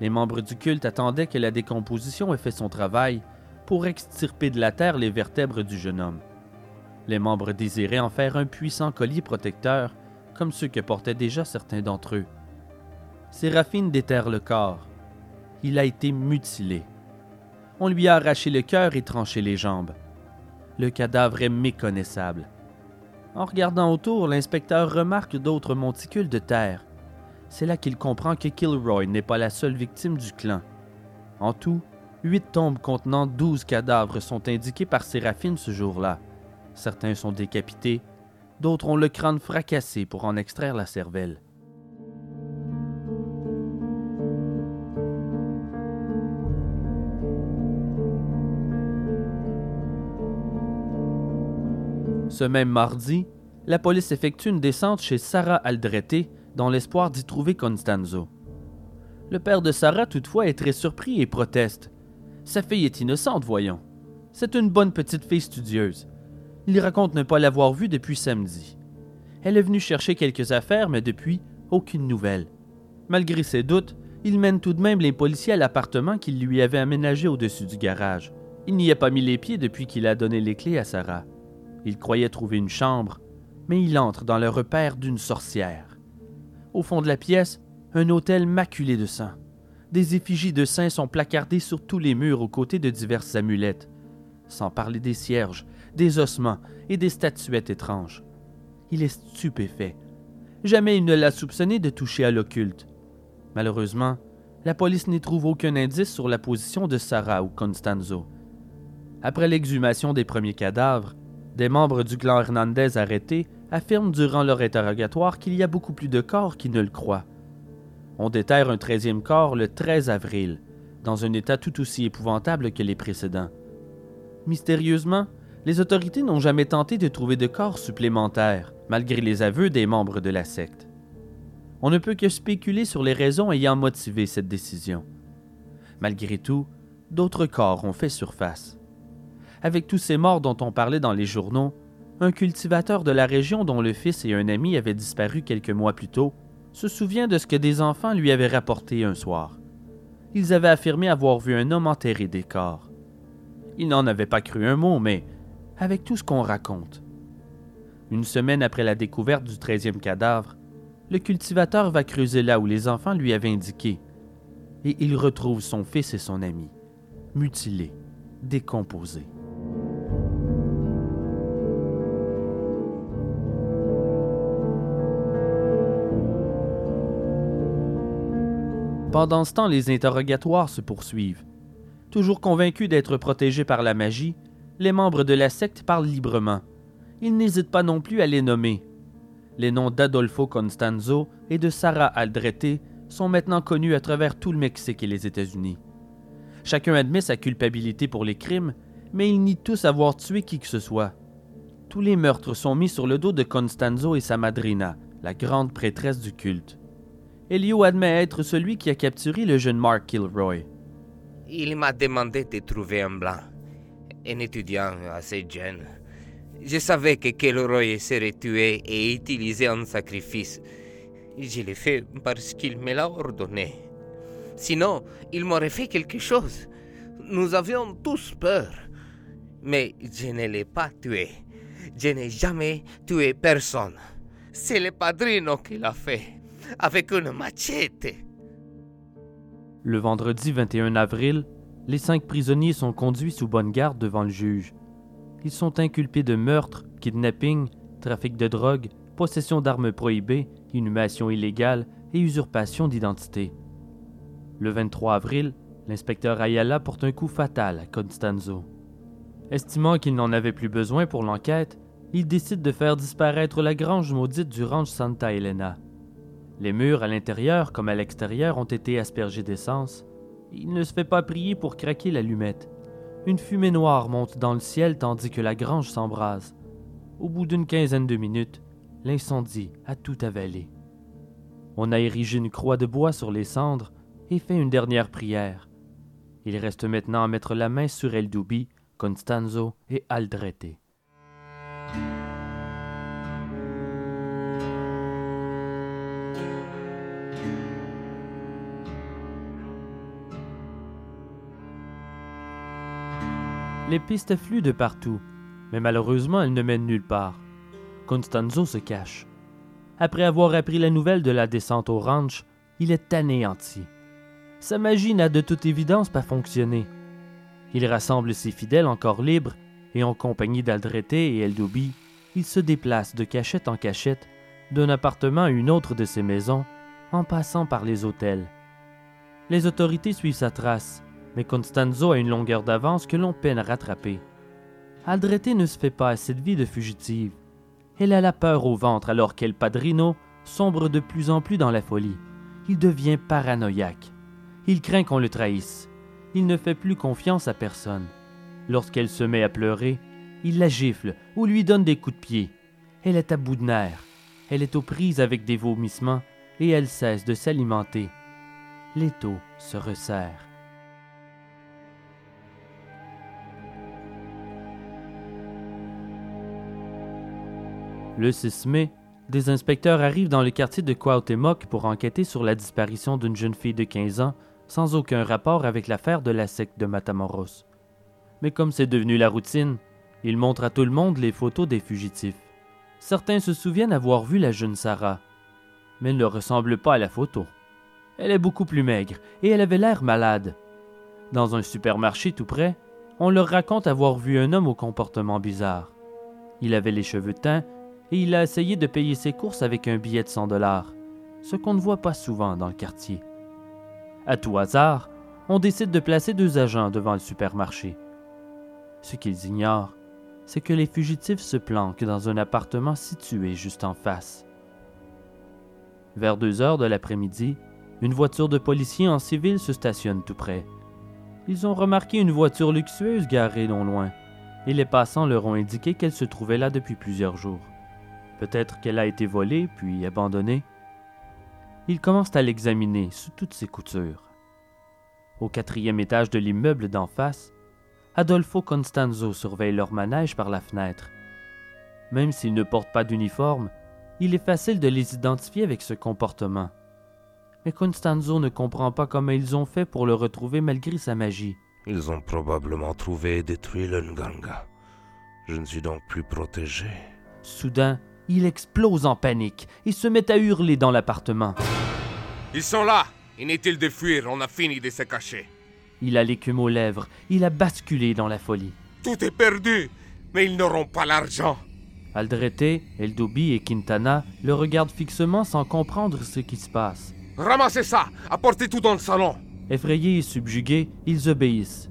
Les membres du culte attendaient que la décomposition ait fait son travail pour extirper de la terre les vertèbres du jeune homme. Les membres désiraient en faire un puissant collier protecteur, comme ceux que portaient déjà certains d'entre eux. Séraphine déterre le corps. Il a été mutilé. On lui a arraché le cœur et tranché les jambes. Le cadavre est méconnaissable. En regardant autour, l'inspecteur remarque d'autres monticules de terre. C'est là qu'il comprend que Kilroy n'est pas la seule victime du clan. En tout, huit tombes contenant douze cadavres sont indiquées par Séraphine ce jour-là. Certains sont décapités, d'autres ont le crâne fracassé pour en extraire la cervelle. Ce même mardi, la police effectue une descente chez Sarah Aldrete dans l'espoir d'y trouver Constanzo. Le père de Sarah, toutefois, est très surpris et proteste. Sa fille est innocente, voyons. C'est une bonne petite fille studieuse. Il raconte ne pas l'avoir vue depuis samedi. Elle est venue chercher quelques affaires, mais depuis, aucune nouvelle. Malgré ses doutes, il mène tout de même les policiers à l'appartement qu'il lui avait aménagé au-dessus du garage. Il n'y a pas mis les pieds depuis qu'il a donné les clés à Sarah. Il croyait trouver une chambre, mais il entre dans le repère d'une sorcière. Au fond de la pièce, un hôtel maculé de sang. Des effigies de saints sont placardées sur tous les murs aux côtés de diverses amulettes, sans parler des cierges, des ossements et des statuettes étranges. Il est stupéfait. Jamais il ne l'a soupçonné de toucher à l'occulte. Malheureusement, la police n'y trouve aucun indice sur la position de Sarah ou Constanzo. Après l'exhumation des premiers cadavres, des membres du clan Hernandez arrêtés affirment durant leur interrogatoire qu'il y a beaucoup plus de corps qu'ils ne le croient. On déterre un treizième corps le 13 avril, dans un état tout aussi épouvantable que les précédents. Mystérieusement, les autorités n'ont jamais tenté de trouver de corps supplémentaires, malgré les aveux des membres de la secte. On ne peut que spéculer sur les raisons ayant motivé cette décision. Malgré tout, d'autres corps ont fait surface. Avec tous ces morts dont on parlait dans les journaux, un cultivateur de la région dont le fils et un ami avaient disparu quelques mois plus tôt se souvient de ce que des enfants lui avaient rapporté un soir. Ils avaient affirmé avoir vu un homme enterrer des corps. Il n'en avait pas cru un mot, mais avec tout ce qu'on raconte. Une semaine après la découverte du treizième cadavre, le cultivateur va creuser là où les enfants lui avaient indiqué, et il retrouve son fils et son ami, mutilés, décomposés. Pendant ce temps, les interrogatoires se poursuivent. Toujours convaincus d'être protégés par la magie, les membres de la secte parlent librement. Ils n'hésitent pas non plus à les nommer. Les noms d'Adolfo Constanzo et de Sarah Aldrete sont maintenant connus à travers tout le Mexique et les États-Unis. Chacun admet sa culpabilité pour les crimes, mais ils nient tous avoir tué qui que ce soit. Tous les meurtres sont mis sur le dos de Constanzo et sa madrina, la grande prêtresse du culte. Elio admet être celui qui a capturé le jeune Mark Kilroy. Il m'a demandé de trouver un blanc, un étudiant assez jeune. Je savais que Kilroy serait tué et utilisé en sacrifice. Je l'ai fait parce qu'il me l'a ordonné. Sinon, il m'aurait fait quelque chose. Nous avions tous peur. Mais je ne l'ai pas tué. Je n'ai jamais tué personne. C'est le padrino qui l'a fait avec une machette. Le vendredi 21 avril, les cinq prisonniers sont conduits sous bonne garde devant le juge. Ils sont inculpés de meurtre, kidnapping, trafic de drogue, possession d'armes prohibées, inhumation illégale et usurpation d'identité. Le 23 avril, l'inspecteur Ayala porte un coup fatal à Constanzo. Estimant qu'il n'en avait plus besoin pour l'enquête, il décide de faire disparaître la grange maudite du ranch Santa Elena. Les murs à l'intérieur comme à l'extérieur ont été aspergés d'essence. Il ne se fait pas prier pour craquer l'allumette. Une fumée noire monte dans le ciel tandis que la grange s'embrase. Au bout d'une quinzaine de minutes, l'incendie a tout avalé. On a érigé une croix de bois sur les cendres et fait une dernière prière. Il reste maintenant à mettre la main sur El Dubi, Constanzo et Aldrete. Les pistes affluent de partout, mais malheureusement elles ne mènent nulle part. Constanzo se cache. Après avoir appris la nouvelle de la descente au ranch, il est anéanti. Sa magie n'a de toute évidence pas fonctionné. Il rassemble ses fidèles encore libres et en compagnie d'Aldrete et Eldoubi, il se déplace de cachette en cachette, d'un appartement à une autre de ses maisons, en passant par les hôtels. Les autorités suivent sa trace, mais Constanzo a une longueur d'avance que l'on peine à rattraper. Aldrete ne se fait pas à cette vie de fugitive. Elle a la peur au ventre alors qu'El Padrino sombre de plus en plus dans la folie. Il devient paranoïaque. Il craint qu'on le trahisse. Il ne fait plus confiance à personne. Lorsqu'elle se met à pleurer, il la gifle ou lui donne des coups de pied. Elle est à bout de nerfs. Elle est aux prises avec des vomissements et elle cesse de s'alimenter. L'étau se resserre. Le 6 mai, des inspecteurs arrivent dans le quartier de Cuauhtémoc pour enquêter sur la disparition d'une jeune fille de 15 ans sans aucun rapport avec l'affaire de la secte de Matamoros. Mais comme c'est devenu la routine, ils montrent à tout le monde les photos des fugitifs. Certains se souviennent avoir vu la jeune Sarah, mais elle ne ressemble pas à la photo. Elle est beaucoup plus maigre et elle avait l'air malade. Dans un supermarché tout près, on leur raconte avoir vu un homme au comportement bizarre. Il avait les cheveux teints et il a essayé de payer ses courses avec un billet de 100 dollars, ce qu'on ne voit pas souvent dans le quartier. À tout hasard, on décide de placer deux agents devant le supermarché. Ce qu'ils ignorent, c'est que les fugitifs se planquent dans un appartement situé juste en face. Vers deux heures de l'après-midi, une voiture de policiers en civil se stationne tout près. Ils ont remarqué une voiture luxueuse garée non loin, et les passants leur ont indiqué qu'elle se trouvait là depuis plusieurs jours. Peut-être qu'elle a été volée puis abandonnée. Ils commencent à l'examiner sous toutes ses coutures. Au quatrième étage de l'immeuble d'en face, Adolfo Constanzo surveille leur manège par la fenêtre. Même s'ils ne portent pas d'uniforme, il est facile de les identifier avec ce comportement. Mais Constanzo ne comprend pas comment ils ont fait pour le retrouver malgré sa magie. Ils ont probablement trouvé et détruit le Nganga. Je ne suis donc plus protégé. Soudain, il explose en panique et se met à hurler dans l'appartement. Ils sont là Inutile de fuir, on a fini de se cacher. Il a l'écume aux lèvres, il a basculé dans la folie. Tout est perdu, mais ils n'auront pas l'argent. Aldrete, Eldobi et Quintana le regardent fixement sans comprendre ce qui se passe. Ramassez ça Apportez tout dans le salon Effrayés et subjugués, ils obéissent.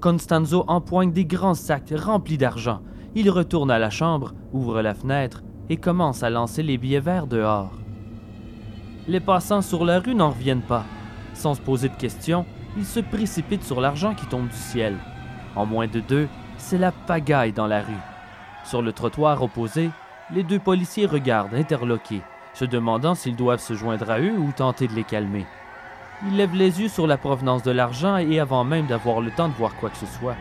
Constanzo empoigne des grands sacs remplis d'argent. Il retourne à la chambre, ouvre la fenêtre et commence à lancer les billets verts dehors. Les passants sur la rue n'en reviennent pas. Sans se poser de questions, ils se précipitent sur l'argent qui tombe du ciel. En moins de deux, c'est la pagaille dans la rue. Sur le trottoir opposé, les deux policiers regardent, interloqués, se demandant s'ils doivent se joindre à eux ou tenter de les calmer. Ils lèvent les yeux sur la provenance de l'argent et avant même d'avoir le temps de voir quoi que ce soit,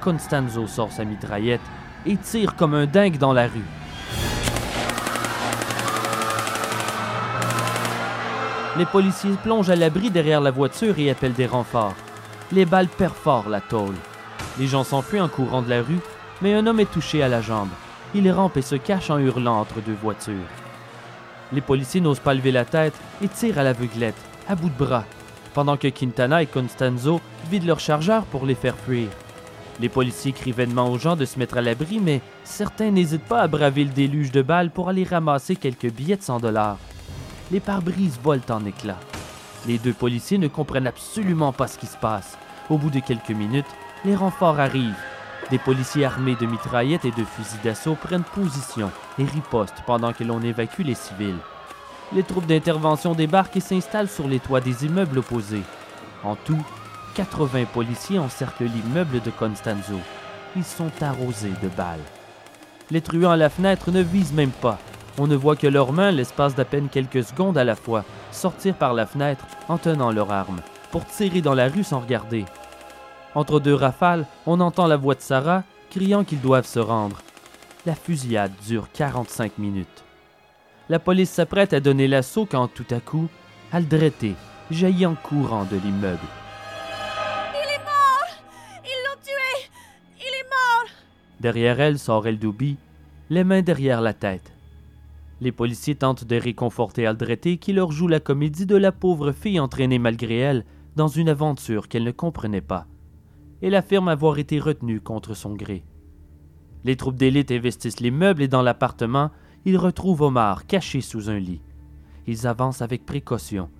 Constanzo sort sa mitraillette et tire comme un dingue dans la rue. Les policiers plongent à l'abri derrière la voiture et appellent des renforts. Les balles perforent la tôle. Les gens s'enfuient en courant de la rue, mais un homme est touché à la jambe. Il rampe et se cache en hurlant entre deux voitures. Les policiers n'osent pas lever la tête et tirent à l'aveuglette, à bout de bras, pendant que Quintana et Constanzo vident leurs chargeurs pour les faire fuir. Les policiers crient vainement aux gens de se mettre à l'abri, mais certains n'hésitent pas à braver le déluge de balles pour aller ramasser quelques billets de 100 dollars les pare-brises volent en éclats. Les deux policiers ne comprennent absolument pas ce qui se passe. Au bout de quelques minutes, les renforts arrivent. Des policiers armés de mitraillettes et de fusils d'assaut prennent position et ripostent pendant que l'on évacue les civils. Les troupes d'intervention débarquent et s'installent sur les toits des immeubles opposés. En tout, 80 policiers encerclent l'immeuble de Constanzo. Ils sont arrosés de balles. Les truands à la fenêtre ne visent même pas. On ne voit que leurs mains, l'espace d'à peine quelques secondes à la fois, sortir par la fenêtre en tenant leurs armes, pour tirer dans la rue sans regarder. Entre deux rafales, on entend la voix de Sarah criant qu'ils doivent se rendre. La fusillade dure 45 minutes. La police s'apprête à donner l'assaut quand tout à coup, Aldrete jaillit en courant de l'immeuble. Il est mort! Ils l'ont tué! Il est Derrière elle sort Eldoubi, les mains derrière la tête. Les policiers tentent de réconforter Aldreté qui leur joue la comédie de la pauvre fille entraînée malgré elle dans une aventure qu'elle ne comprenait pas. Elle affirme avoir été retenue contre son gré. Les troupes d'élite investissent les meubles et dans l'appartement, ils retrouvent Omar caché sous un lit. Ils avancent avec précaution,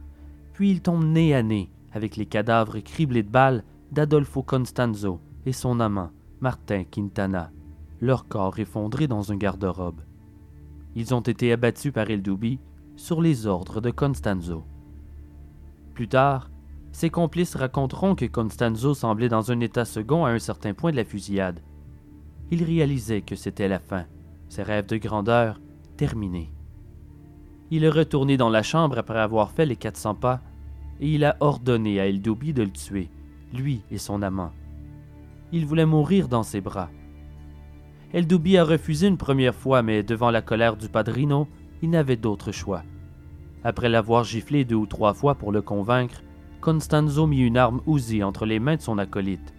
puis ils tombent nez à nez avec les cadavres criblés de balles d'Adolfo Constanzo et son amant, Martin Quintana, leur corps effondrés dans un garde-robe. Ils ont été abattus par El Doubi sur les ordres de Constanzo. Plus tard, ses complices raconteront que Constanzo semblait dans un état second à un certain point de la fusillade. Il réalisait que c'était la fin, ses rêves de grandeur terminés. Il est retourné dans la chambre après avoir fait les 400 pas et il a ordonné à El Doubi de le tuer, lui et son amant. Il voulait mourir dans ses bras. El Doubi a refusé une première fois, mais devant la colère du padrino, il n'avait d'autre choix. Après l'avoir giflé deux ou trois fois pour le convaincre, Constanzo mit une arme Uzi entre les mains de son acolyte.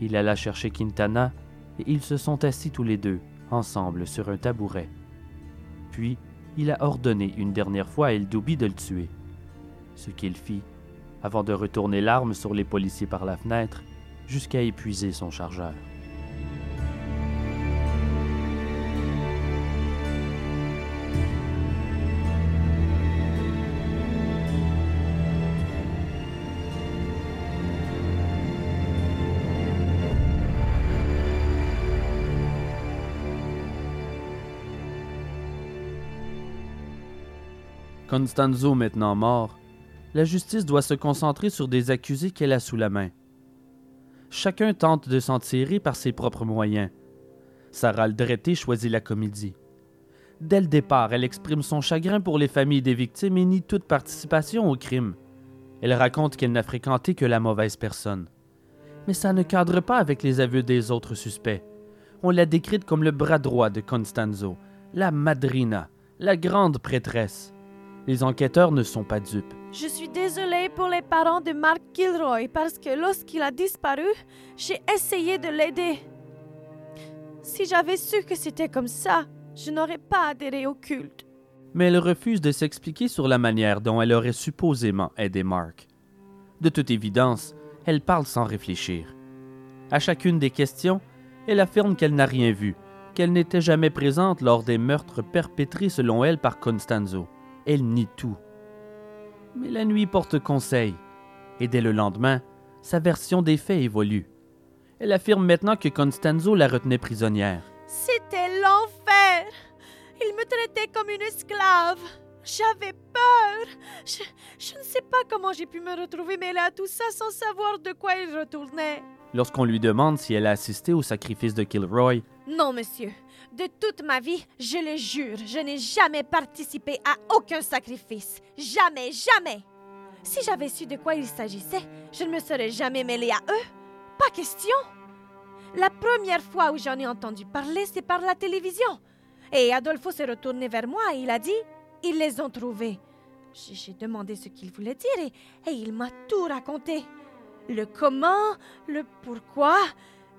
Il alla chercher Quintana et ils se sont assis tous les deux, ensemble, sur un tabouret. Puis, il a ordonné une dernière fois à El Doubi de le tuer. Ce qu'il fit, avant de retourner l'arme sur les policiers par la fenêtre, jusqu'à épuiser son chargeur. Constanzo maintenant mort, la justice doit se concentrer sur des accusés qu'elle a sous la main. Chacun tente de s'en tirer par ses propres moyens. Sarah Aldreté choisit la comédie. Dès le départ, elle exprime son chagrin pour les familles des victimes et nie toute participation au crime. Elle raconte qu'elle n'a fréquenté que la mauvaise personne. Mais ça ne cadre pas avec les aveux des autres suspects. On l'a décrite comme le bras droit de Constanzo, la madrina, la grande prêtresse. Les enquêteurs ne sont pas dupes. Je suis désolée pour les parents de Mark Kilroy parce que lorsqu'il a disparu, j'ai essayé de l'aider. Si j'avais su que c'était comme ça, je n'aurais pas adhéré au culte. Mais elle refuse de s'expliquer sur la manière dont elle aurait supposément aidé Mark. De toute évidence, elle parle sans réfléchir. À chacune des questions, elle affirme qu'elle n'a rien vu, qu'elle n'était jamais présente lors des meurtres perpétrés selon elle par Constanzo elle nie tout. Mais la nuit porte conseil, et dès le lendemain, sa version des faits évolue. Elle affirme maintenant que Constanzo la retenait prisonnière. C'était l'enfer. Il me traitait comme une esclave. J'avais peur. Je, je, ne sais pas comment j'ai pu me retrouver mêlée à tout ça sans savoir de quoi il retournait. Lorsqu'on lui demande si elle a assisté au sacrifice de Kilroy, Non, monsieur. De toute ma vie, je le jure, je n'ai jamais participé à aucun sacrifice. Jamais, jamais. Si j'avais su de quoi il s'agissait, je ne me serais jamais mêlée à eux. Pas question. La première fois où j'en ai entendu parler, c'est par la télévision. Et Adolfo s'est retourné vers moi et il a dit Ils les ont trouvés. J'ai demandé ce qu'il voulait dire et, et il m'a tout raconté. Le comment, le pourquoi.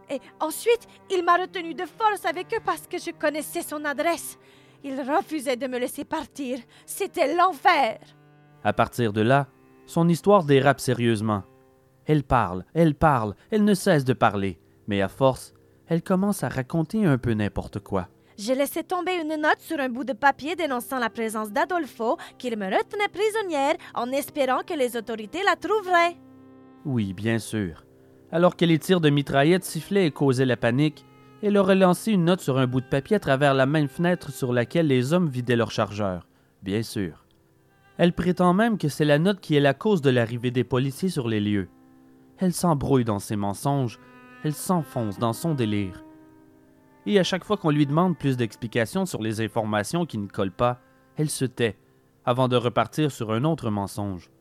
Et ensuite, il m'a retenu de force avec eux parce que je connaissais son adresse. Il refusait de me laisser partir. C'était l'enfer. À partir de là, son histoire dérape sérieusement. Elle parle, elle parle, elle ne cesse de parler, mais à force, elle commence à raconter un peu n'importe quoi. J'ai laissé tomber une note sur un bout de papier dénonçant la présence d'Adolfo, qu'il me retenait prisonnière en espérant que les autorités la trouveraient. Oui, bien sûr. Alors que les tirs de mitraillettes sifflaient et causaient la panique, elle aurait lancé une note sur un bout de papier à travers la même fenêtre sur laquelle les hommes vidaient leur chargeur. Bien sûr. Elle prétend même que c'est la note qui est la cause de l'arrivée des policiers sur les lieux. Elle s'embrouille dans ses mensonges, elle s'enfonce dans son délire. Et à chaque fois qu'on lui demande plus d'explications sur les informations qui ne collent pas, elle se tait, avant de repartir sur un autre mensonge.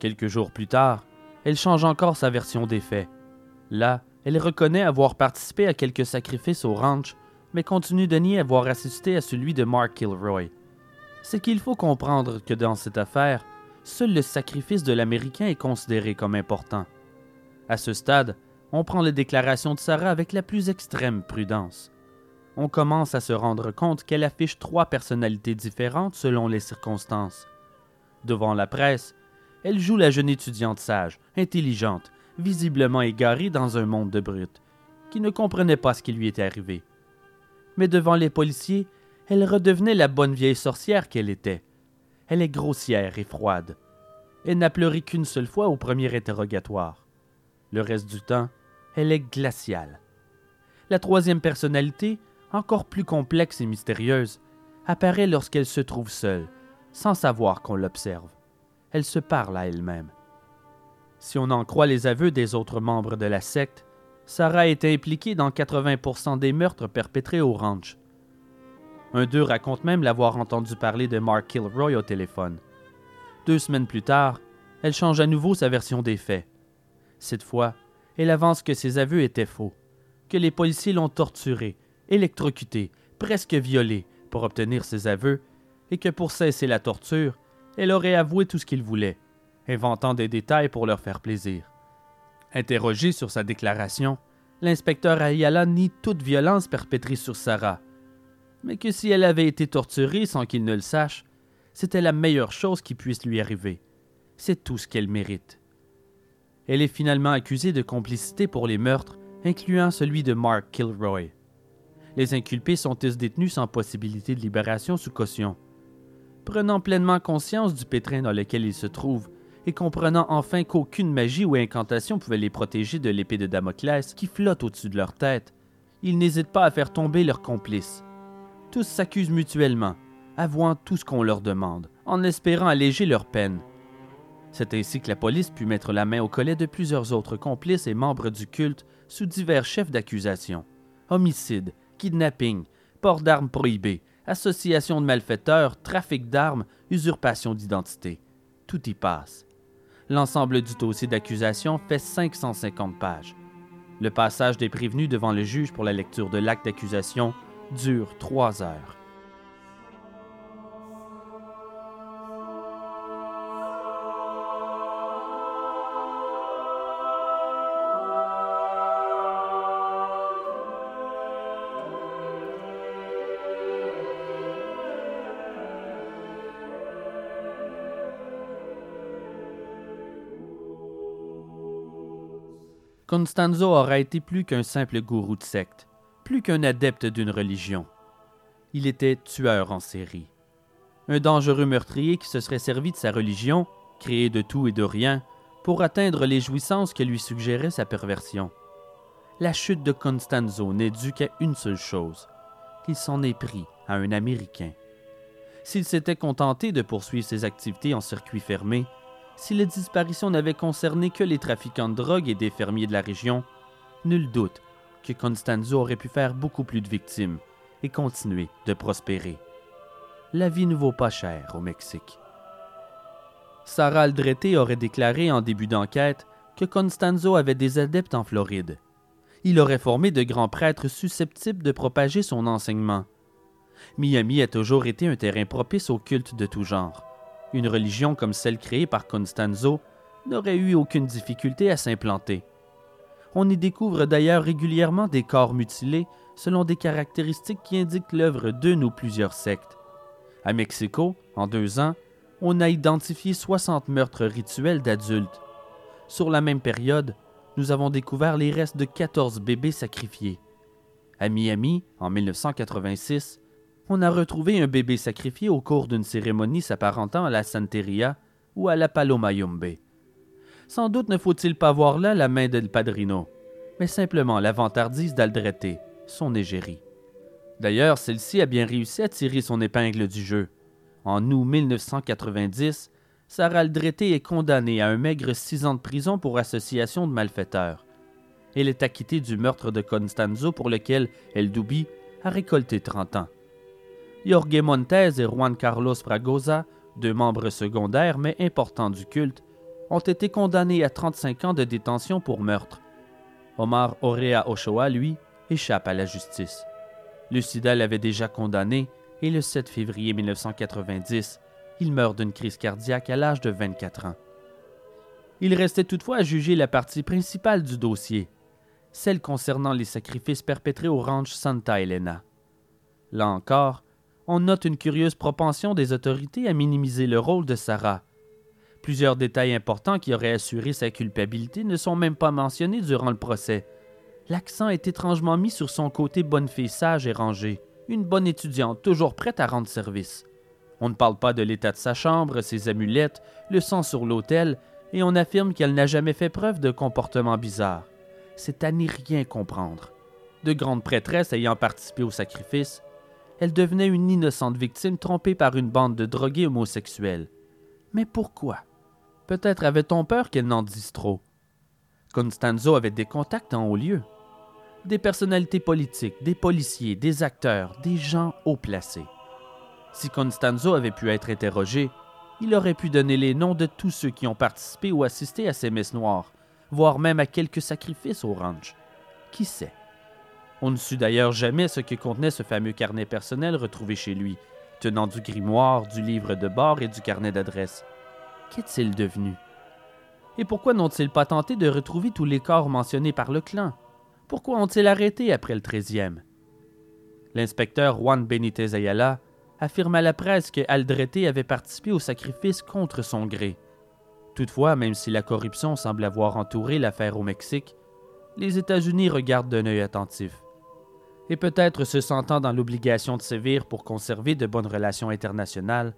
Quelques jours plus tard, elle change encore sa version des faits. Là, elle reconnaît avoir participé à quelques sacrifices au ranch, mais continue de nier avoir assisté à celui de Mark Kilroy. C'est qu'il faut comprendre que dans cette affaire, seul le sacrifice de l'Américain est considéré comme important. À ce stade, On prend les déclarations de Sarah avec la plus extrême prudence. On commence à se rendre compte qu'elle affiche trois personnalités différentes selon les circonstances. Devant la presse, elle joue la jeune étudiante sage, intelligente, visiblement égarée dans un monde de brutes, qui ne comprenait pas ce qui lui était arrivé. Mais devant les policiers, elle redevenait la bonne vieille sorcière qu'elle était. Elle est grossière et froide. Elle n'a pleuré qu'une seule fois au premier interrogatoire. Le reste du temps, elle est glaciale. La troisième personnalité, encore plus complexe et mystérieuse, apparaît lorsqu'elle se trouve seule, sans savoir qu'on l'observe. Elle se parle à elle-même. Si on en croit les aveux des autres membres de la secte, Sarah était impliquée dans 80% des meurtres perpétrés au ranch. Un d'eux raconte même l'avoir entendu parler de Mark Kilroy au téléphone. Deux semaines plus tard, elle change à nouveau sa version des faits. Cette fois, elle avance que ses aveux étaient faux, que les policiers l'ont torturée, électrocutée, presque violée pour obtenir ses aveux, et que pour cesser la torture, elle aurait avoué tout ce qu'il voulait, inventant des détails pour leur faire plaisir. Interrogé sur sa déclaration, l'inspecteur Ayala nie toute violence perpétrée sur Sarah, mais que si elle avait été torturée sans qu'il ne le sache, c'était la meilleure chose qui puisse lui arriver. C'est tout ce qu'elle mérite. Elle est finalement accusée de complicité pour les meurtres, incluant celui de Mark Kilroy. Les inculpés sont tous détenus sans possibilité de libération sous caution. Prenant pleinement conscience du pétrin dans lequel ils se trouvent, et comprenant enfin qu'aucune magie ou incantation pouvait les protéger de l'épée de Damoclès qui flotte au-dessus de leur tête, ils n'hésitent pas à faire tomber leurs complices. Tous s'accusent mutuellement, avouant tout ce qu'on leur demande, en espérant alléger leur peine. C'est ainsi que la police put mettre la main au collet de plusieurs autres complices et membres du culte sous divers chefs d'accusation. Homicide, kidnapping, port d'armes prohibées, association de malfaiteurs, trafic d'armes, usurpation d'identité. Tout y passe. L'ensemble du dossier d'accusation fait 550 pages. Le passage des prévenus devant le juge pour la lecture de l'acte d'accusation dure trois heures. Constanzo aura été plus qu'un simple gourou de secte, plus qu'un adepte d'une religion. Il était tueur en série. Un dangereux meurtrier qui se serait servi de sa religion, créée de tout et de rien, pour atteindre les jouissances que lui suggérait sa perversion. La chute de Constanzo n'est due qu'à une seule chose, qu'il s'en est pris à un Américain. S'il s'était contenté de poursuivre ses activités en circuit fermé, si les disparitions n'avaient concerné que les trafiquants de drogue et des fermiers de la région, nul doute que Constanzo aurait pu faire beaucoup plus de victimes et continuer de prospérer. La vie ne vaut pas cher au Mexique. Sarah Aldrete aurait déclaré en début d'enquête que Constanzo avait des adeptes en Floride. Il aurait formé de grands prêtres susceptibles de propager son enseignement. Miami a toujours été un terrain propice au culte de tout genre. Une religion comme celle créée par Constanzo n'aurait eu aucune difficulté à s'implanter. On y découvre d'ailleurs régulièrement des corps mutilés selon des caractéristiques qui indiquent l'œuvre d'une ou plusieurs sectes. À Mexico, en deux ans, on a identifié 60 meurtres rituels d'adultes. Sur la même période, nous avons découvert les restes de 14 bébés sacrifiés. À Miami, en 1986, on a retrouvé un bébé sacrifié au cours d'une cérémonie s'apparentant à la Santeria ou à la Palomayombe. Sans doute ne faut-il pas voir là la main del Padrino, mais simplement la vantardise d'Aldrete, son égérie. D'ailleurs, celle-ci a bien réussi à tirer son épingle du jeu. En août 1990, Sarah Aldrete est condamnée à un maigre six ans de prison pour association de malfaiteurs. Elle est acquittée du meurtre de Constanzo pour lequel El Dubi a récolté 30 ans. Jorge Montez et Juan Carlos Fragosa, deux membres secondaires mais importants du culte, ont été condamnés à 35 ans de détention pour meurtre. Omar Orea Ochoa, lui, échappe à la justice. Lucida l'avait déjà condamné et le 7 février 1990, il meurt d'une crise cardiaque à l'âge de 24 ans. Il restait toutefois à juger la partie principale du dossier, celle concernant les sacrifices perpétrés au ranch Santa Elena. Là encore, on note une curieuse propension des autorités à minimiser le rôle de Sarah. Plusieurs détails importants qui auraient assuré sa culpabilité ne sont même pas mentionnés durant le procès. L'accent est étrangement mis sur son côté bonne fille sage et rangée, une bonne étudiante toujours prête à rendre service. On ne parle pas de l'état de sa chambre, ses amulettes, le sang sur l'autel, et on affirme qu'elle n'a jamais fait preuve de comportement bizarre. C'est à n'y rien comprendre. De grande prêtresse ayant participé au sacrifice, elle devenait une innocente victime trompée par une bande de drogués homosexuels. Mais pourquoi? Peut-être avait-on peur qu'elle n'en dise trop. Constanzo avait des contacts en haut lieu. Des personnalités politiques, des policiers, des acteurs, des gens haut placés. Si Constanzo avait pu être interrogé, il aurait pu donner les noms de tous ceux qui ont participé ou assisté à ces messes noires, voire même à quelques sacrifices au ranch. Qui sait? On ne sut d'ailleurs jamais ce que contenait ce fameux carnet personnel retrouvé chez lui, tenant du grimoire, du livre de bord et du carnet d'adresse. Qu'est-il devenu? Et pourquoi n'ont-ils pas tenté de retrouver tous les corps mentionnés par le clan? Pourquoi ont-ils arrêté après le treizième? L'inspecteur Juan Benitez Ayala affirme à la presse que Aldrete avait participé au sacrifice contre son gré. Toutefois, même si la corruption semble avoir entouré l'affaire au Mexique, les États-Unis regardent d'un œil attentif. Et peut-être se sentant dans l'obligation de sévir pour conserver de bonnes relations internationales,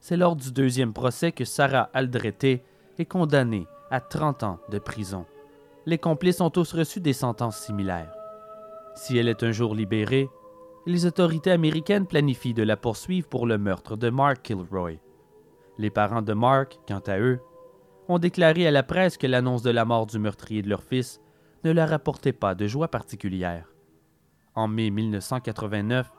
c'est lors du deuxième procès que Sarah Aldrete est condamnée à 30 ans de prison. Les complices ont tous reçu des sentences similaires. Si elle est un jour libérée, les autorités américaines planifient de la poursuivre pour le meurtre de Mark Kilroy. Les parents de Mark, quant à eux, ont déclaré à la presse que l'annonce de la mort du meurtrier de leur fils ne leur apportait pas de joie particulière. En mai 1989,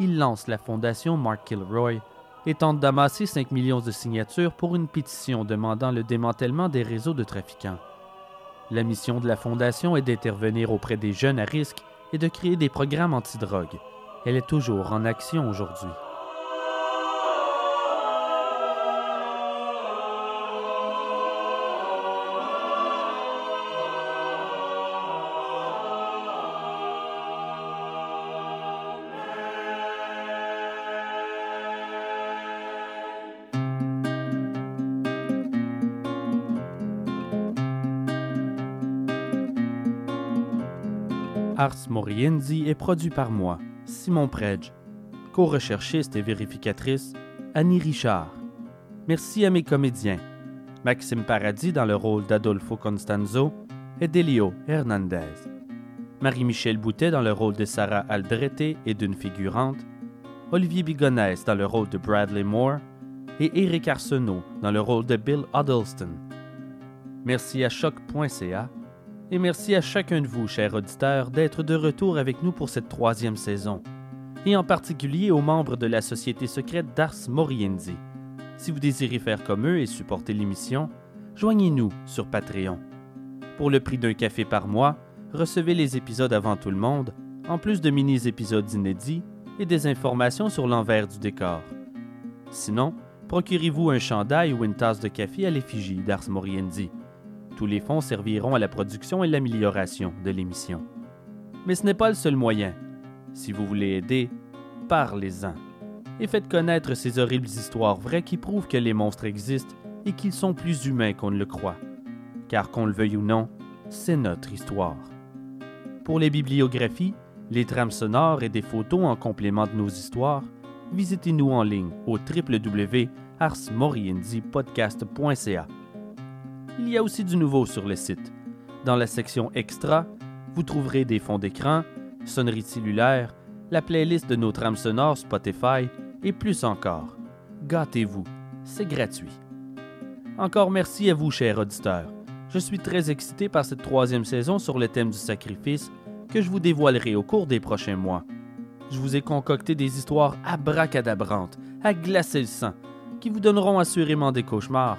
ils lancent la fondation Mark Kilroy et tentent d'amasser 5 millions de signatures pour une pétition demandant le démantèlement des réseaux de trafiquants. La mission de la fondation est d'intervenir auprès des jeunes à risque et de créer des programmes antidrogue. Elle est toujours en action aujourd'hui. Ars Moriendi est produit par moi, Simon Predge, co-recherchiste et vérificatrice, Annie Richard. Merci à mes comédiens, Maxime Paradis dans le rôle d'Adolfo Constanzo et d'Elio Hernandez. Marie-Michel Boutet dans le rôle de Sarah Aldrete et d'une figurante, Olivier Bigonès dans le rôle de Bradley Moore et Eric Arsenault dans le rôle de Bill Huddleston. Merci à choc.ca et merci à chacun de vous, chers auditeurs, d'être de retour avec nous pour cette troisième saison, et en particulier aux membres de la Société secrète d'Ars Moriendi. Si vous désirez faire comme eux et supporter l'émission, joignez-nous sur Patreon. Pour le prix d'un café par mois, recevez les épisodes avant tout le monde, en plus de mini-épisodes inédits et des informations sur l'envers du décor. Sinon, procurez-vous un chandail ou une tasse de café à l'effigie d'Ars Moriendi. Tous les fonds serviront à la production et l'amélioration de l'émission. Mais ce n'est pas le seul moyen. Si vous voulez aider, parlez-en. Et faites connaître ces horribles histoires vraies qui prouvent que les monstres existent et qu'ils sont plus humains qu'on ne le croit. Car qu'on le veuille ou non, c'est notre histoire. Pour les bibliographies, les trames sonores et des photos en complément de nos histoires, visitez-nous en ligne au www.arsmoriendipodcast.ca il y a aussi du nouveau sur le site. Dans la section Extra, vous trouverez des fonds d'écran, sonneries cellulaires, la playlist de nos trames sonores Spotify et plus encore. Gâtez-vous, c'est gratuit. Encore merci à vous, chers auditeurs. Je suis très excité par cette troisième saison sur le thème du sacrifice que je vous dévoilerai au cours des prochains mois. Je vous ai concocté des histoires abracadabrantes, à glacer le sang, qui vous donneront assurément des cauchemars,